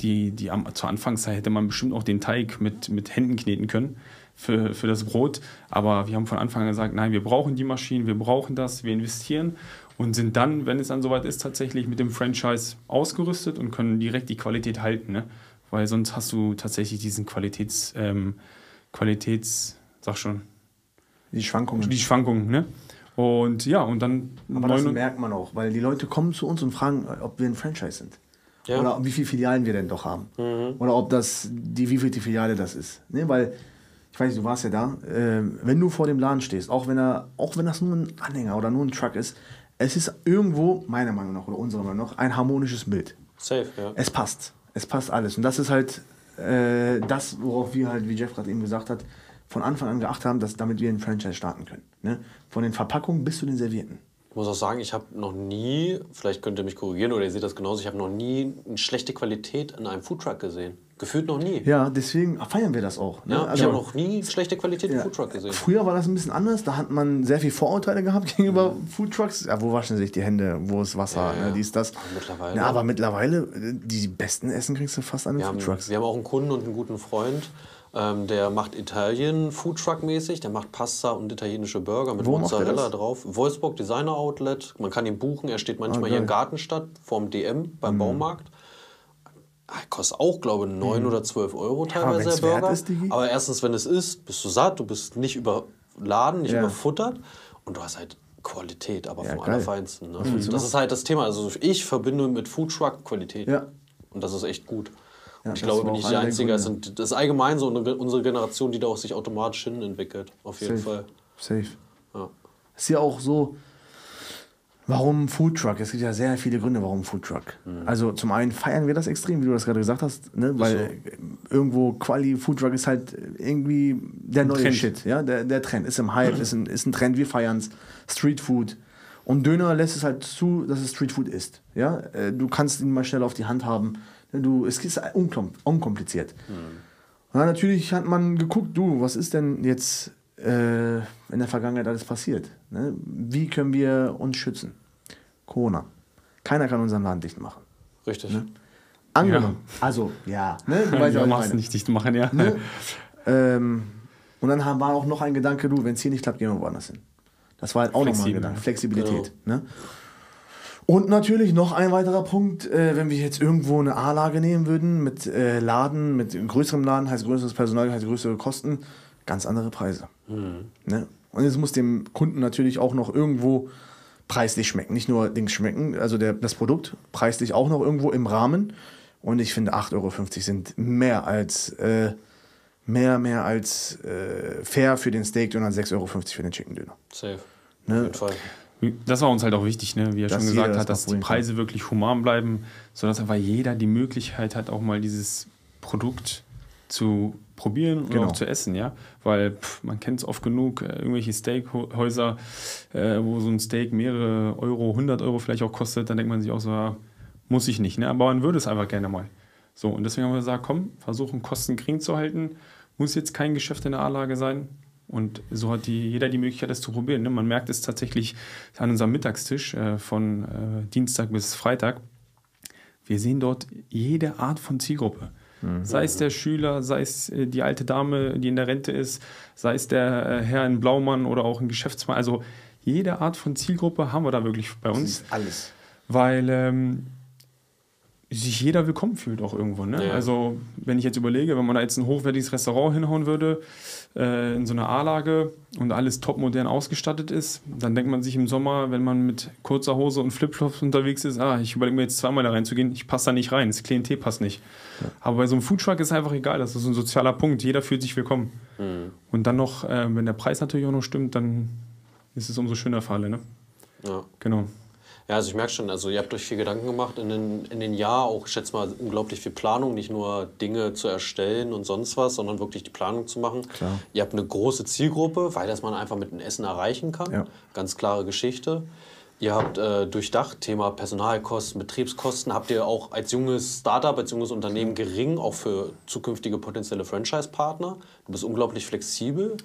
die, die am, zur Anfangszeit hätte man bestimmt auch den Teig mit, mit Händen kneten können für, für das Brot. Aber wir haben von Anfang an gesagt, nein, wir brauchen die Maschinen, wir brauchen das, wir investieren und sind dann, wenn es dann soweit ist, tatsächlich mit dem Franchise ausgerüstet und können direkt die Qualität halten. Ne? Weil sonst hast du tatsächlich diesen Qualitäts, ähm, Qualitäts, sag schon, Die Schwankungen. die Schwankungen. Ne? Und ja, und dann Aber das merkt man auch, weil die Leute kommen zu uns und fragen, ob wir ein Franchise sind. Ja. Mhm. Oder wie viele Filialen wir denn doch haben. Oder ob das, die, wie viel die Filiale das ist. Ne? Weil, ich weiß nicht, du warst ja da, ähm, wenn du vor dem Laden stehst, auch wenn, er, auch wenn das nur ein Anhänger oder nur ein Truck ist, es ist irgendwo, meiner Meinung nach oder unserer Meinung nach, ein harmonisches Bild. Safe, ja. Es passt. Es passt alles. Und das ist halt äh, das, worauf wir halt, wie Jeff gerade eben gesagt hat, von Anfang an geachtet haben, dass damit wir ein Franchise starten können. Ne? Von den Verpackungen bis zu den Servierten. Ich muss auch sagen, ich habe noch nie, vielleicht könnt ihr mich korrigieren oder ihr seht das genauso, ich habe noch nie eine schlechte Qualität in einem Foodtruck gesehen. Gefühlt noch nie. Ja, deswegen feiern wir das auch. Ne? Ja, ich Also- habe noch nie schlechte Qualität im Ja. Foodtruck gesehen. Früher war das ein bisschen anders, da hat man sehr viel Vorurteile gehabt [laughs] gegenüber Foodtrucks. Ja, wo waschen sich die Hände, wo ist Wasser, Ja, ne, dies, das. Aber mittlerweile- Ja, aber mittlerweile, äh, die besten Essen kriegst du fast an den Wir haben, Foodtrucks. wir haben auch einen Kunden und einen guten Freund, ähm, der macht Italien Foodtruck mäßig, der macht Pasta und italienische Burger mit Wo Mozzarella drauf. Wolfsburg Designer Outlet, man kann ihn buchen, er steht manchmal Ah, hier. Mhm. Gartenstadt vorm DM beim Baumarkt. Ah, Kostet auch, glaube ich, 9 oder 12 Euro teilweise wenn's der Burger. ist. Aber erstens, wenn es ist, bist du satt, du bist nicht überladen, nicht Ja. überfuttert und du hast halt Qualität, aber Ja, vom geil. Allerfeinsten. Ne? du Das ist halt das Thema. Also ich verbinde mit Foodtruck Qualität. Ja. Und das ist echt gut. Ja, ich glaube, war bin ich einer der Einzige. Es sind, das ist allgemein so unsere Generation, die da auch sich automatisch hin entwickelt. Auf jeden Safe. Fall. Safe. Ja. Ist ja auch so, warum Foodtruck? Es gibt ja sehr viele Gründe, warum Foodtruck. Mhm. Also zum einen feiern wir das extrem, wie du das gerade gesagt hast, ne? weil irgendwo Quali Foodtruck ist halt irgendwie der neue Trend. Shit. Ja? Der, der Trend ist im Hype, ist ein, ist ein Trend, wir feiern es. Street Food. Und Döner lässt es halt zu, dass es Street Food ist. Ja? Äh, Du kannst ihn mal schnell auf die Hand haben. Du, es ist unkom unkompliziert. Ja, natürlich hat man geguckt, du, was ist denn jetzt äh, in der Vergangenheit alles passiert? Ne? Wie können wir uns schützen? Corona. Keiner kann unseren Laden dicht machen. Richtig. Angenommen. Also, ja. Ne? [laughs] Du weißt ja, ja, machst nicht dicht machen, ja. Ne? ähm, und dann haben- war auch noch ein Gedanke, du, wenn es hier nicht klappt, gehen wir woanders hin. Das war halt auch nochmal ein Gedanke. ja. Flexibilität. Ne? Und natürlich noch ein weiterer Punkt, äh, wenn wir jetzt irgendwo eine A-Lage nehmen würden, mit äh, Laden, mit größerem Laden, heißt größeres Personal, heißt größere Kosten, ganz andere Preise. Ne? Und es muss dem Kunden natürlich auch noch irgendwo preislich schmecken. Nicht nur Dings schmecken, also der, das Produkt preislich auch noch irgendwo im Rahmen. Und ich finde 8,50 Euro sind mehr als äh, mehr, mehr als äh, fair für den Steak und 6,50 Euro für den Chicken Döner. Safe. Ne? Auf jeden Fall. Das war uns halt auch wichtig, ne? wie er Dass schon gesagt hat, dass die Preise wirklich human bleiben, sodass einfach jeder die Möglichkeit hat, auch mal dieses Produkt zu probieren und Genau. auch zu essen, ja. Weil pff, man kennt es oft genug, äh, irgendwelche Steakhäuser, äh, wo so ein Steak mehrere Euro, 100 Euro vielleicht auch kostet, dann denkt man sich auch so, ja, muss ich nicht, ne? aber man würde es einfach gerne mal. So, und deswegen haben wir gesagt, komm, versuchen Kosten gering zu halten, muss jetzt kein Geschäft in der A-Lage sein. Und so hat die, jeder die Möglichkeit, das zu probieren. Ne? Man merkt es tatsächlich an unserem Mittagstisch äh, von äh, Dienstag bis Freitag. Wir sehen dort jede Art von Zielgruppe. Sei es der Schüler, sei es äh, die alte Dame, die in der Rente ist, sei es der äh, Herr in Blaumann oder auch ein Geschäftsmann. Also jede Art von Zielgruppe haben wir da wirklich bei uns, alles. weil ähm, sich jeder willkommen fühlt auch irgendwo. Ne? Ja. Also wenn ich jetzt überlege, wenn man da jetzt ein hochwertiges Restaurant hinhauen würde, äh, in so einer A-Lage und alles topmodern ausgestattet ist, dann denkt man sich im Sommer, wenn man mit kurzer Hose und Flipflops unterwegs ist, ah, ich überlege mir jetzt zweimal da reinzugehen, ich passe da nicht rein, das Klientel passt nicht. Aber bei so einem Foodtruck ist einfach egal, das ist ein sozialer Punkt, jeder fühlt sich willkommen. Und dann noch, äh, wenn der Preis natürlich auch noch stimmt, dann ist es umso schöner für alle. Ne? Ja. Genau. Ja, also ich merke schon, also ihr habt euch viel Gedanken gemacht in den, in den Jahr, auch ich schätze mal unglaublich viel Planung, nicht nur Dinge zu erstellen und sonst was, sondern wirklich die Planung zu machen. Klar. Ihr habt eine große Zielgruppe, weil das man einfach mit dem Essen erreichen kann. Ja. Ganz klare Geschichte. Ihr habt äh, durchdacht, Thema Personalkosten, Betriebskosten, habt ihr auch als junges Startup, als junges Unternehmen gering, auch für zukünftige potenzielle Franchise-Partner. Du bist unglaublich flexibel.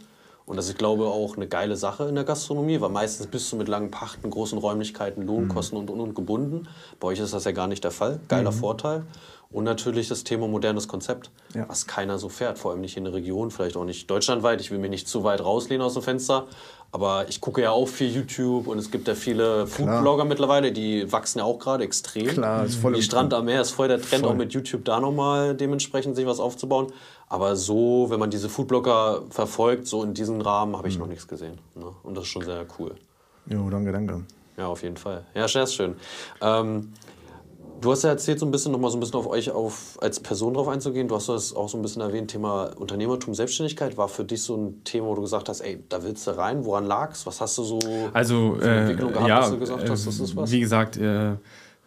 Und das ist, glaube ich, auch eine geile Sache in der Gastronomie, weil meistens bist du mit langen Pachten, großen Räumlichkeiten, Lohnkosten und, und, und gebunden. Bei euch ist das ja gar nicht der Fall. Geiler Vorteil. Und natürlich das Thema modernes Konzept, Ja. was keiner so fährt, vor allem nicht in der Region, vielleicht auch nicht deutschlandweit. Ich will mich nicht zu weit rauslehnen aus dem Fenster, aber ich gucke ja auch viel YouTube und es gibt ja viele Foodblogger mittlerweile, die wachsen ja auch gerade extrem. Klar, ist voll Die Strand am Meer ist voll der Trend, Voll. auch mit YouTube da nochmal dementsprechend sich was aufzubauen. Aber so, wenn man diese Foodblogger verfolgt, so in diesem Rahmen habe ich noch nichts gesehen. Ne? Und das ist schon sehr cool. Jo, danke, danke. Ja, auf jeden Fall. Ja, sehr schön. Ähm, du hast ja erzählt, so ein bisschen nochmal so ein bisschen auf euch auf, als Person drauf einzugehen. Du hast das auch so ein bisschen erwähnt, Thema Unternehmertum, Selbstständigkeit. War für dich so ein Thema, wo du gesagt hast, ey, da willst du rein. Woran lag's? Was hast du so Also, für eine äh, Entwicklung gehabt, ja, dass du gesagt hast, das ist was? wie gesagt, äh, äh,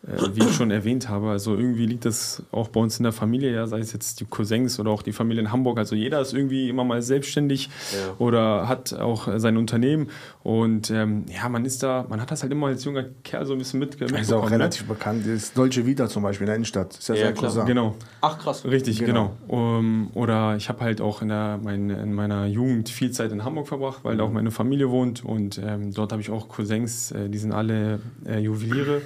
wie ich schon erwähnt habe, also irgendwie liegt das auch bei uns in der Familie, ja, sei es jetzt die Cousins oder auch die Familie in Hamburg. Also jeder ist irgendwie immer mal selbstständig Ja. oder hat auch äh, sein Unternehmen. Und ähm, ja, man ist da, man hat das halt immer als junger Kerl so ein bisschen mit, mitbekommen. ist auch ne? relativ bekannt. Das ist Dolce Vita zum Beispiel in der Innenstadt. Ist ja, Ja, klar. Genau. Ach krass. Richtig, Genau. genau. Um, oder ich habe halt auch in, der, mein, in meiner Jugend viel Zeit in Hamburg verbracht, weil da auch meine Familie wohnt und ähm, dort habe ich auch Cousins, äh, die sind alle äh, Juweliere.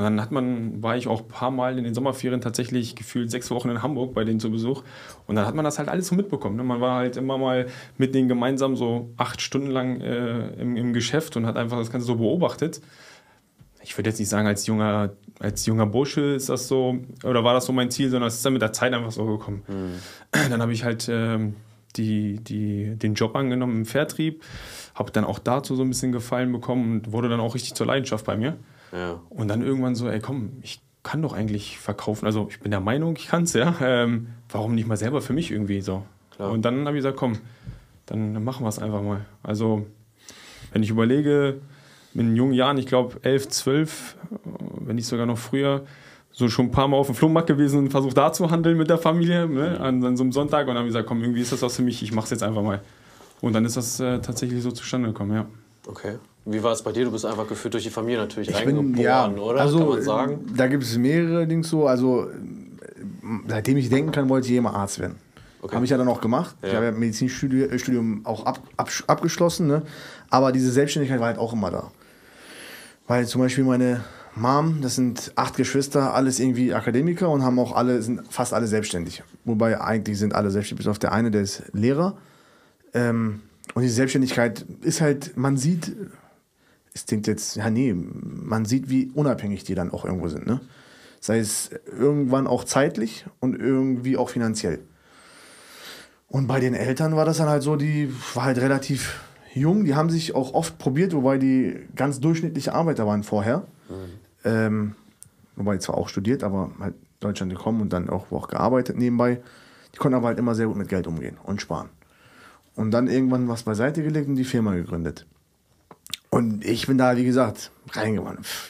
Und dann hat man, war ich auch ein paar Mal in den Sommerferien tatsächlich gefühlt sechs Wochen in Hamburg bei denen zu Besuch. Und dann hat man das halt alles so mitbekommen. Ne? Man war halt immer mal mit denen gemeinsam so acht Stunden lang äh, im, im Geschäft und hat einfach das Ganze so beobachtet ich würde jetzt nicht sagen, als junger, als junger Bursche ist das so, oder war das so mein Ziel, sondern es ist dann mit der Zeit einfach so gekommen. Dann habe ich halt ähm, die, die, den Job angenommen im Vertrieb, habe dann auch dazu so ein bisschen Gefallen bekommen und wurde dann auch richtig zur Leidenschaft bei mir. Ja. Und dann irgendwann so, ey komm, ich kann doch eigentlich verkaufen. Also ich bin der Meinung, ich kann es, ja. Ähm, warum nicht mal selber für mich irgendwie so? Klar. Und dann habe ich gesagt, komm, dann machen wir es einfach mal. Also wenn ich überlege, in jungen Jahren, ich glaube 11, 12, äh, wenn nicht sogar noch früher, so schon ein paar Mal auf dem Flohmarkt gewesen und versucht da zu handeln mit der Familie ne, an, an so einem Sonntag. Und dann habe ich gesagt, komm, irgendwie ist das was für mich, ich mache es jetzt einfach mal. Und dann ist das äh, tatsächlich so zustande gekommen, ja. Okay. Wie war es bei dir? Du bist einfach geführt durch die Familie natürlich Ich bin, reingeboren, ja, oder? also, Kann man sagen? Da gibt es mehrere Dings so. Also, äh, seitdem ich denken kann, wollte ich immer Arzt werden. Okay. Habe ich ja dann auch gemacht. Ich Ja. habe ja Medizinstudium Studium auch ab, ab, abgeschlossen. Ne? Aber diese Selbstständigkeit war halt auch immer da. Weil zum Beispiel meine Mom, das sind acht Geschwister, alles irgendwie Akademiker und haben auch alle, sind fast alle selbstständig. Wobei eigentlich sind alle selbstständig, bis auf der eine, der ist Lehrer. Ähm, und diese Selbstständigkeit ist halt, man sieht, es klingt jetzt, ja nee, man sieht, wie unabhängig die dann auch irgendwo sind. Ne? Sei es irgendwann auch zeitlich und irgendwie auch finanziell. Und bei den Eltern war das dann halt so, die war halt relativ jung, die haben sich auch oft probiert, wobei die ganz durchschnittliche Arbeiter waren vorher. Ähm, wobei zwar auch studiert, aber halt Deutschland gekommen und dann auch, auch gearbeitet nebenbei. Die konnten aber halt immer sehr gut mit Geld umgehen und sparen. Und dann irgendwann was beiseite gelegt und die Firma gegründet. Und ich bin da, wie gesagt,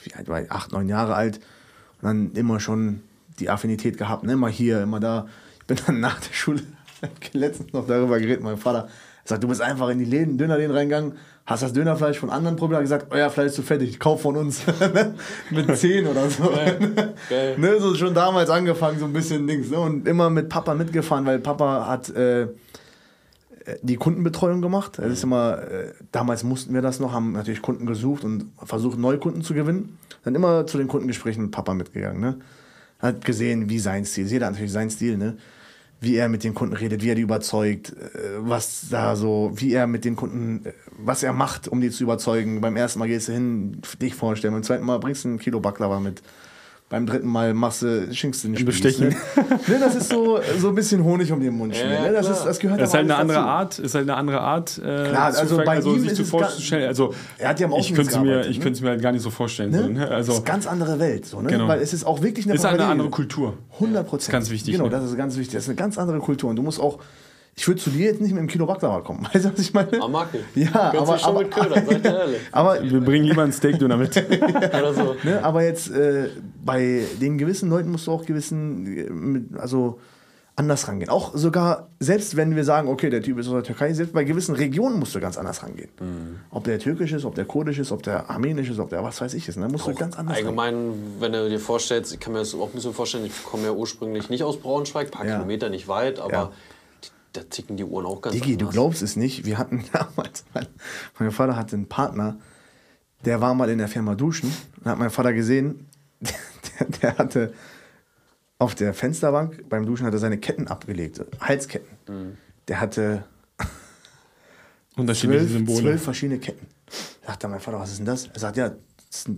Wie alt war ich? Acht, neun Jahre alt. Und dann immer schon die Affinität gehabt. Ne? Immer hier, immer da. Ich bin dann nach der Schule [laughs] letztens noch darüber geredet. Mein Vater sagt, du bist einfach in die Läden, Dönerläden reingegangen, hast das Dönerfleisch von anderen probiert, gesagt, euer Fleisch ist zu fettig, kauf von uns. [laughs] mit [laughs] 10 oder so. Geil. ne? So schon damals angefangen, so ein bisschen Dings. Ne? Und immer mit Papa mitgefahren, weil Papa hat äh, die Kundenbetreuung gemacht. Das ist immer, äh, damals mussten wir das noch, haben natürlich Kunden gesucht und versucht, neue Kunden zu gewinnen. Dann immer zu den Kundengesprächen mit Papa mitgegangen. Ne? Hat gesehen, wie sein Stil, jeder hat natürlich seinen Stil, ne? wie er mit den Kunden redet, wie er die überzeugt, äh, was da so, wie er mit den Kunden, äh, was er macht, um die zu überzeugen. Beim ersten Mal gehst du hin, dich vorstellen, beim zweiten Mal bringst du ein Kilo Baklava mit. Beim dritten Mal machst du, schinkst du den Bestechen. Ne? ne, das ist so, so ein bisschen Honig um den Mund Ja, schmieren. ne? das, klar. ist, das gehört Das ist halt eine andere dazu. Art, ist halt eine andere Art, äh, Klar, also bei also ihm sich ist zu es vorzustellen. Also Er hat ja am ich könnte es mir, ich könnte es mir halt gar nicht so vorstellen. Ne? So, ne? das Also ist eine ganz andere Welt. So, ne? Genau. Weil es ist auch wirklich eine ist halt eine andere Kultur. 100 Prozent. Ganz wichtig, Genau, ne? das ist ganz wichtig. Das ist eine ganz andere Kultur. Und du musst auch, ich würde zu dir jetzt nicht mit einem Kilo Baklava kommen. [laughs] Weißt du, was ich meine? Ah, mag ich. Ja, Kannst aber, schon aber, mit ködern, seid ihr ehrlich. [laughs] aber, Wir bringen lieber einen Steak-Döner mit. [laughs] Oder so. ne, aber jetzt äh, bei den gewissen Leuten musst du auch gewissen, also anders rangehen. Auch sogar, selbst wenn wir sagen, okay, der Typ ist aus der Türkei, selbst bei gewissen Regionen musst du ganz anders rangehen. Mhm. Ob der türkisch ist, ob der kurdisch ist, ob der armenisch ist, ob der was weiß ich ist. Ne? musst du ganz anders rangehen. Allgemein, wenn du dir vorstellst, ich kann mir das auch ein bisschen vorstellen, ich komme ja ursprünglich nicht aus Braunschweig, ein paar Ja. Kilometer nicht weit, aber Ja. Da ticken die Uhren auch ganz Digi, du anders. glaubst es nicht. Wir hatten [laughs] damals, mein, mein Vater hatte einen Partner, der war mal in der Firma duschen. Dann hat mein Vater gesehen, [laughs] der, der hatte auf der Fensterbank beim Duschen hat er seine Ketten abgelegt, Halsketten. Mhm. Der hatte Unterschiedliche zwölf, Symbole. zwölf verschiedene Ketten. Da dachte mein Vater, was ist denn das? Er sagt, ja, das ist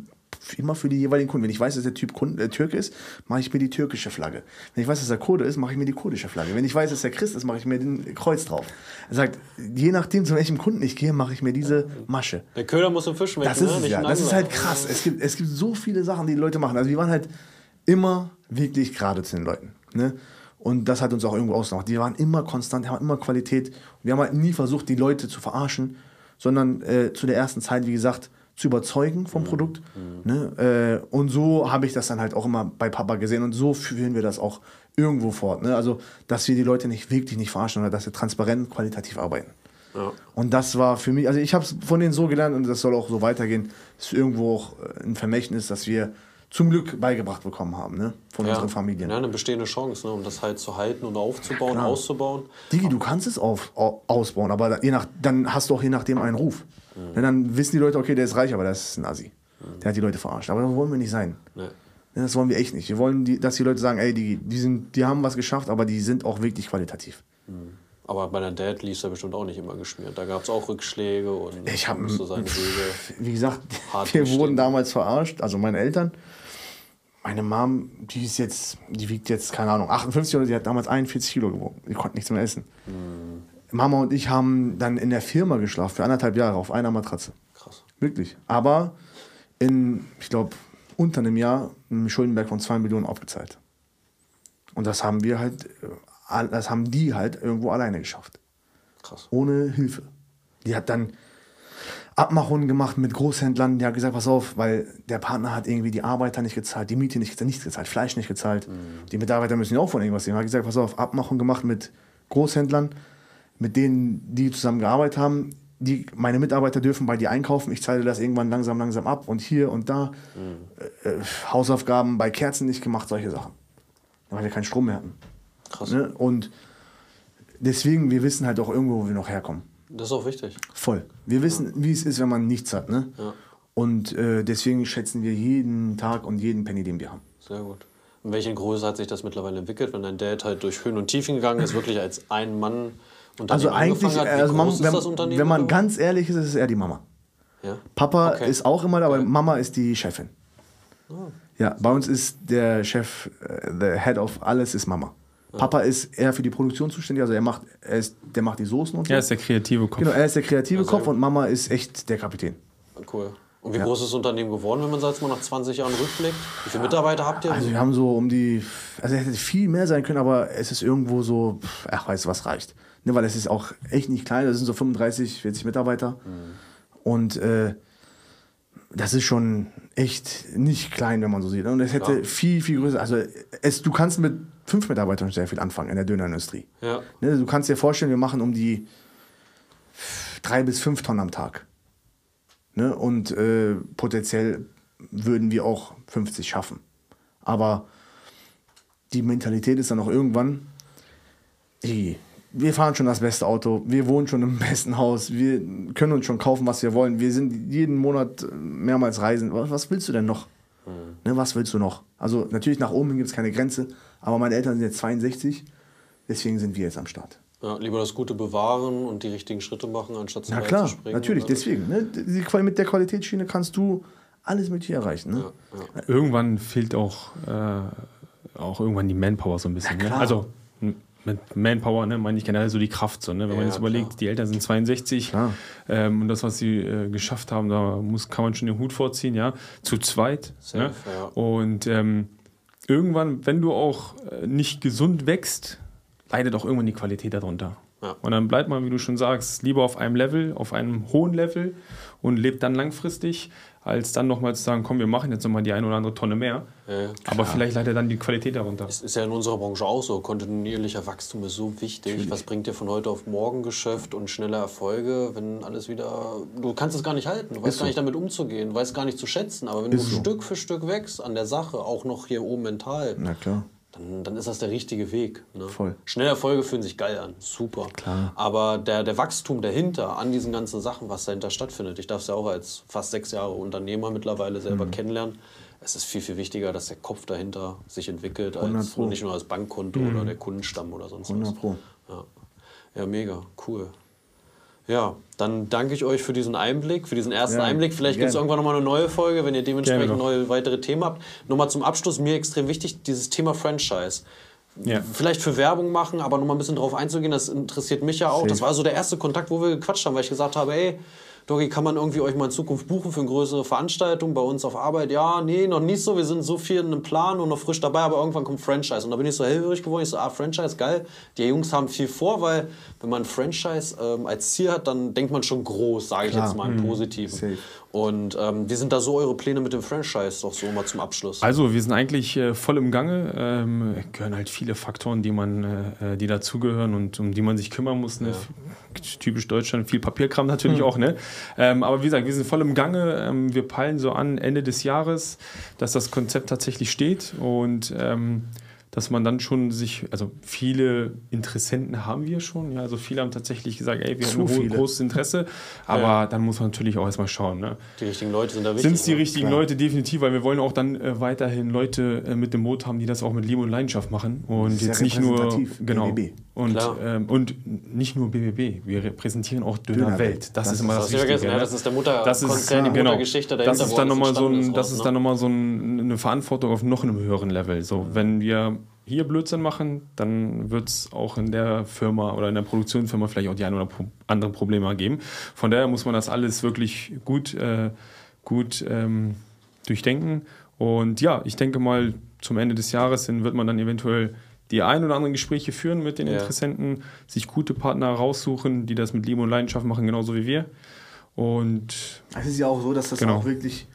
immer für die jeweiligen Kunden. Wenn ich weiß, dass der Typ Kunde, äh, Türke ist, mache ich mir die türkische Flagge. Wenn ich weiß, dass er Kurde ist, mache ich mir die kurdische Flagge. Wenn ich weiß, dass er Christ ist, mache ich mir den Kreuz drauf. Er sagt, je nachdem, zu welchem Kunden ich gehe, mache ich mir diese Masche. Der Köder muss im Fisch schmecken, Das ist ne? ja. Das ist halt krass. Es gibt, es gibt so viele Sachen, die die Leute machen. Also wir waren halt immer wirklich gerade zu den Leuten. Ne? Und das hat uns auch irgendwo ausgemacht. Die waren immer konstant, haben immer Qualität. Wir haben halt nie versucht, die Leute zu verarschen, sondern äh, zu der ersten Zeit, wie gesagt, zu überzeugen vom Produkt. Ne? Äh, und so habe ich das dann halt auch immer bei Papa gesehen und so führen wir das auch irgendwo fort. Ne? Also, dass wir die Leute nicht wirklich nicht verarschen, sondern dass wir transparent qualitativ arbeiten. Ja. Und das war für mich, also ich habe es von denen so gelernt und das soll auch so weitergehen. Das ist irgendwo auch äh, ein Vermächtnis, das wir zum Glück beigebracht bekommen haben, ne? Von Ja. unseren Familien. Ja, eine bestehende Chance, ne, um das halt zu halten und aufzubauen, Klar. auszubauen. Digi, du kannst es auf, au- ausbauen, aber je nach, dann hast du auch je nachdem einen Ruf. Ne, Dann wissen die Leute, okay, der ist reich, aber das ist ein Assi. Der hat die Leute verarscht. Aber das wollen wir nicht sein. Ne. Ne, Das wollen wir echt nicht. Wir wollen, die, dass die Leute sagen, ey, Digi, die, sind, die haben was geschafft, aber die sind auch wirklich qualitativ. Aber bei deinem Dad lief es ja bestimmt auch nicht immer geschmiert. Da gab es auch Rückschläge und Ich hab- musste seine Wege. Wie gesagt, wir wurden damals verarscht, also meine Eltern. Meine Mom, die ist jetzt, die wiegt jetzt, keine Ahnung, 58 oder die hat damals 41 Kilo gewogen. Die konnte nichts mehr essen. Hm. Mama und ich haben dann in der Firma geschlafen, für anderthalb Jahre auf einer Matratze. Krass. Wirklich. Aber in, ich glaube, unter einem Jahr einen Schuldenberg von 2 Millionen aufgezahlt. Und das haben wir halt, äh, das haben die halt irgendwo alleine geschafft. Krass. Ohne Hilfe. Die hat dann Abmachungen gemacht mit Großhändlern. Die hat gesagt, pass auf, weil der Partner hat irgendwie die Arbeiter nicht gezahlt, die Miete nicht gezahlt, nichts gezahlt, Fleisch nicht gezahlt. Die Mitarbeiter müssen ja auch von irgendwas leben. Hat gesagt, pass auf, Abmachungen gemacht mit Großhändlern, mit denen die zusammen gearbeitet haben. Die, meine Mitarbeiter dürfen bei dir einkaufen, ich zahle das irgendwann langsam, langsam ab und hier und da. Äh, äh, Hausaufgaben bei Kerzen nicht gemacht, solche Sachen. Weil wir keinen Strom mehr hatten. Krass. Ne? Und deswegen, wir wissen halt auch irgendwo, wo wir noch herkommen. Das ist auch wichtig. Voll. Wir wissen, wie es ist, wenn man nichts hat. Ne? Ja. Und äh, deswegen schätzen wir jeden Tag und jeden Penny, den wir haben. Sehr gut. In welchen Größe hat sich das mittlerweile entwickelt, wenn dein Dad halt durch Höhen und Tiefen gegangen ist, wirklich als ein Mann Unternehmen Also eigentlich, hat? Wie also man, wenn, das Unternehmen? wenn man ganz ehrlich ist, ist es eher die Mama. ja. Papa Okay. ist auch immer da, aber Mama ist die Chefin. Ja, bei uns ist der Chef, äh, the head of alles ist Mama. Papa ist eher für die Produktion zuständig, also er macht, er ist, der macht die Soßen und so. Er ist der kreative Kopf. genau, er ist der kreative Also- Kopf und Mama ist echt der Kapitän. Cool. Und wie groß ist das Unternehmen geworden, wenn man jetzt mal nach 20 Jahren rückblickt? Wie viele Mitarbeiter habt ihr? Also wir haben so um die, also es hätte viel mehr sein können, aber es ist irgendwo so, ach, weißt du, was reicht. Ne, weil es ist auch echt nicht klein, das sind so 35, 40 Mitarbeiter. Und äh, das ist schon echt nicht klein, wenn man so sieht. Und es hätte Klar. viel, viel größer, also es, du kannst mit fünf Mitarbeitern sehr viel anfangen in der Dönerindustrie. ja. Ne, du kannst dir vorstellen, wir machen um die drei bis fünf Tonnen am Tag. Ne? Und äh, potenziell würden wir auch 50 schaffen. Aber die Mentalität ist dann auch irgendwann, ey, wir fahren schon das beste Auto, wir wohnen schon im [laughs] besten Haus, wir können uns schon kaufen, was wir wollen, wir sind jeden Monat mehrmals reisen. Was, was willst du denn noch? Ne, was willst du noch? Also natürlich nach oben gibt es keine Grenze, aber meine Eltern sind jetzt 62, deswegen sind wir jetzt am Start. ja. Lieber das Gute bewahren und die richtigen Schritte machen, anstatt zu Na weit klar, zu springen. natürlich, oder? deswegen. Ne? Die, Quali- mit der Qualitätsschiene kannst du alles Mögliche erreichen. Ne? Irgendwann fehlt auch, äh, auch irgendwann die Manpower so ein bisschen. Ja, ne? Also mit Manpower ne, meine ich generell so die Kraft. So, ne? Wenn man Ja, jetzt überlegt, klar. die Eltern sind 62 Klar. ähm, und das, was sie äh, geschafft haben, da muss, kann man schon den Hut vorziehen, ja. Zu zweit. Safe, ne? ja. Und ähm, irgendwann, wenn du auch äh, nicht gesund wächst, leidet auch irgendwann die Qualität darunter. Ja. Und dann bleibt man, wie du schon sagst, lieber auf einem Level, auf einem hohen Level und lebt dann langfristig, als dann nochmal zu sagen, komm, wir machen jetzt nochmal die eine oder andere Tonne mehr. Ja. Aber vielleicht leidet dann die Qualität darunter. Es ist ja in unserer Branche auch so. Kontinuierlicher Wachstum ist so wichtig. Was bringt dir von heute auf morgen Geschäft und schnelle Erfolge, wenn alles wieder. Du kannst es gar nicht halten. Du weißt Ist gar so. nicht damit umzugehen. Du weißt gar nicht zu schätzen. Aber wenn Ist du so. Stück für Stück wächst an der Sache, auch noch hier oben mental, Na klar. Dann, dann ist das der richtige Weg. Ne? Voll. Schnelle Erfolge fühlen sich geil an, super. Klar. Aber der, der Wachstum dahinter, an diesen ganzen Sachen, was dahinter stattfindet, ich darf es ja auch als fast sechs Jahre Unternehmer mittlerweile selber Mhm. kennenlernen. Es ist viel, viel wichtiger, dass der Kopf dahinter sich entwickelt, 100 als. Mhm. nicht nur das Bankkonto oder der Kundenstamm oder sonst 100 was. Pro. Ja. ja, mega, cool. Ja, dann danke ich euch für diesen Einblick, für diesen ersten Ja, Einblick. Vielleicht gibt es irgendwann nochmal eine neue Folge, wenn ihr dementsprechend neue weitere Themen habt. Nochmal zum Abschluss, mir extrem wichtig, dieses Thema Franchise. Ja. Vielleicht für Werbung machen, aber nochmal ein bisschen drauf einzugehen, das interessiert mich ja auch. Safe. Das war so der erste Kontakt, wo wir gequatscht haben, weil ich gesagt habe, ey, Doggy, kann man irgendwie euch mal in Zukunft buchen für eine größere Veranstaltung bei uns auf Arbeit? Ja, nee, noch nicht so. Wir sind so viel in einem Plan und noch frisch dabei, aber irgendwann kommt Franchise. Und da bin ich so hellhörig geworden. Ich so, ah, Franchise, geil. Die Jungs haben viel vor, weil wenn man Franchise ähm, als Ziel hat, dann denkt man schon groß, sage ich Klar. jetzt mal im Positiven. Safe. Und ähm, wie sind da so eure Pläne mit dem Franchise? Doch so mal zum Abschluss. Also, wir sind eigentlich äh, voll im Gange. Ähm, gehören halt viele Faktoren, die man, äh, die dazugehören und um die man sich kümmern muss. Ne? Typisch Deutschland, viel Papierkram natürlich auch. Ne? Ähm, aber wie gesagt, wir sind voll im Gange. Ähm, wir peilen so an Ende des Jahres, dass das Konzept tatsächlich steht und ähm, dass man dann schon sich, also viele Interessenten haben wir schon, ja, also viele haben tatsächlich gesagt, ey, wir Zu haben ein viele. großes Interesse, aber dann muss man natürlich auch erstmal schauen, ne? Die richtigen Leute sind da wichtig. Sind es die ne? richtigen Klar. Leute, definitiv, weil wir wollen auch dann äh, weiterhin Leute äh, mit dem Boot haben, die das auch mit Liebe und Leidenschaft machen. Und Sehr jetzt nicht nur genau. BBB. Und, ähm, und nicht nur BBB, wir repräsentieren auch Döner, Döner Welt. Das, Das ist immer Das das, Wichtige. ja, ne? das ist der Das ist, Mutterkonzern, die genau. Muttergeschichte das dahinter. ist wo dann nochmal so, ein, ist das ist ne? dann noch mal so ein, eine Verantwortung auf noch einem höheren Level. So, wenn wir hier Blödsinn machen, dann wird es auch in der Firma oder in der Produktionsfirma vielleicht auch die ein oder pro anderen Probleme geben. Von daher muss man das alles wirklich gut, äh, gut ähm, durchdenken. Und ja, ich denke mal, zum Ende des Jahres hin wird man dann eventuell die ein oder anderen Gespräche führen mit den Ja. Interessenten, sich gute Partner raussuchen, die das mit Liebe und Leidenschaft machen, genauso wie wir. Und Es ist ja auch so, dass das Genau. auch wirklich,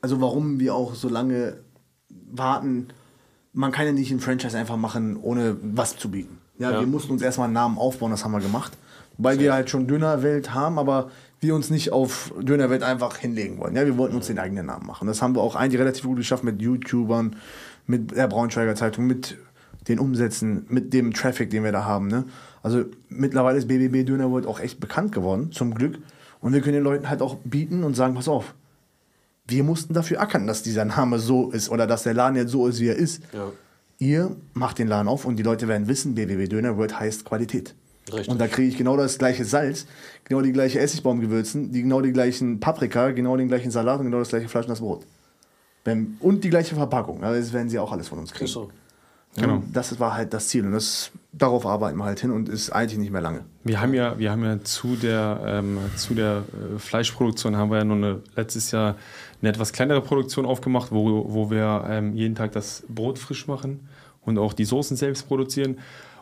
also warum wir auch so lange warten, man kann ja nicht ein Franchise einfach machen, ohne was zu bieten. Ja, Ja. wir mussten uns erstmal einen Namen aufbauen, das haben wir gemacht. Wobei wir halt schon Dönerwelt haben, aber wir uns nicht auf Dönerwelt einfach hinlegen wollen. Ja, wir wollten uns den eigenen Namen machen. Das haben wir auch eigentlich relativ gut geschafft mit YouTubern, mit der Braunschweiger Zeitung, mit den Umsätzen, mit dem Traffic, den wir da haben. Ne? Also mittlerweile ist BBB Döner World auch echt bekannt geworden, zum Glück. Und wir können den Leuten halt auch bieten und sagen, pass auf, wir mussten dafür ackern, dass dieser Name so ist oder dass der Laden jetzt so ist, wie er ist. Ja. Ihr macht den Laden auf und die Leute werden wissen, BBB Döner World heißt Qualität. Richtig. Und da kriege ich genau das gleiche Salz, genau die gleiche Essigbaumgewürzen, die, genau die gleichen Paprika, genau den gleichen Salat und genau das gleiche Fleisch und das Brot. Wenn, und die gleiche Verpackung. Also das werden sie auch alles von uns kriegen. Ist so. Genau. Das war halt das Ziel und das, darauf arbeiten wir halt hin und ist eigentlich nicht mehr lange. Wir haben ja, wir haben ja zu der, ähm, zu der äh, Fleischproduktion haben wir ja noch eine, letztes Jahr eine etwas kleinere Produktion aufgemacht, wo, wo wir ähm, jeden Tag das Brot frisch machen und auch die Soßen selbst produzieren.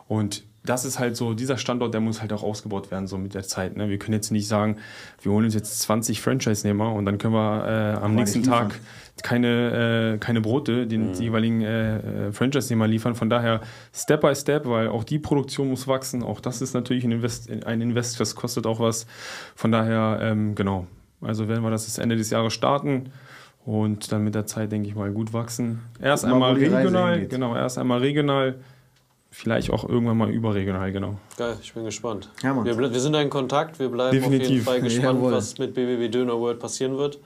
Und das ist halt so, dieser Standort, der muss halt auch ausgebaut werden, so mit der Zeit. Ne? Wir können jetzt nicht sagen, wir holen uns jetzt 20 Franchise-Nehmer und dann können wir äh, am nächsten. Tag keine, äh, keine Brote den jeweiligen äh, äh, Franchise-Nehmer liefern. Von daher Step by Step, weil auch die Produktion muss wachsen. Auch das ist natürlich ein Invest, ein Invest das kostet auch was. Von daher, ähm, genau. Also werden wir das bis Ende des Jahres starten und dann mit der Zeit, denke ich mal, gut wachsen. Erst mal, einmal regional, genau, erst einmal regional, vielleicht auch irgendwann mal überregional, genau. Geil, ich bin gespannt. Ja, wir, wir sind da in Kontakt, wir bleiben auf jeden Definitiv. Fall [laughs] gespannt, Jawohl. was mit BBB Döner World passieren wird.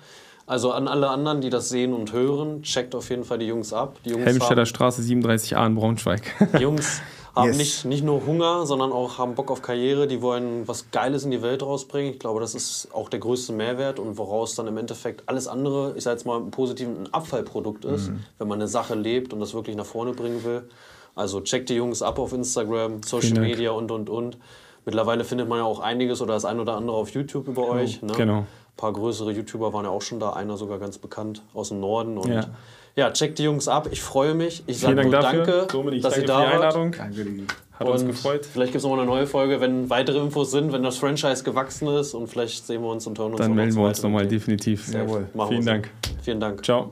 Also an alle anderen, die das sehen und hören, checkt auf jeden Fall die Jungs ab. Die Jungs Helmstedter Straße 37a in Braunschweig. Jungs [laughs] haben Yes. nicht, nicht nur Hunger, sondern auch haben Bock auf Karriere. Die wollen was Geiles in die Welt rausbringen. Ich glaube, das ist auch der größte Mehrwert und woraus dann im Endeffekt alles andere, ich sage jetzt mal im Positiven, ein Abfallprodukt ist, Mhm. wenn man eine Sache lebt und das wirklich nach vorne bringen will. Also checkt die Jungs ab auf Instagram, Social. Media und und und. Mittlerweile findet man ja auch einiges oder das ein oder andere auf YouTube über euch. Ne? genau. Ein paar größere YouTuber waren ja auch schon da, einer sogar ganz bekannt aus dem Norden. Und Ja. Ja, checkt die Jungs ab. Ich freue mich. Ich sage Vielen Dank danke, Dominik, dass danke ihr für die da wart. Einladung. Danke. Hat uns Und gefreut. Vielleicht gibt es nochmal eine neue Folge, wenn weitere Infos sind, wenn das Franchise gewachsen ist und vielleicht sehen wir uns und hören uns Dann melden wir uns nochmal definitiv. Jawohl. Machen Vielen. Dank. Vielen Dank. Ciao.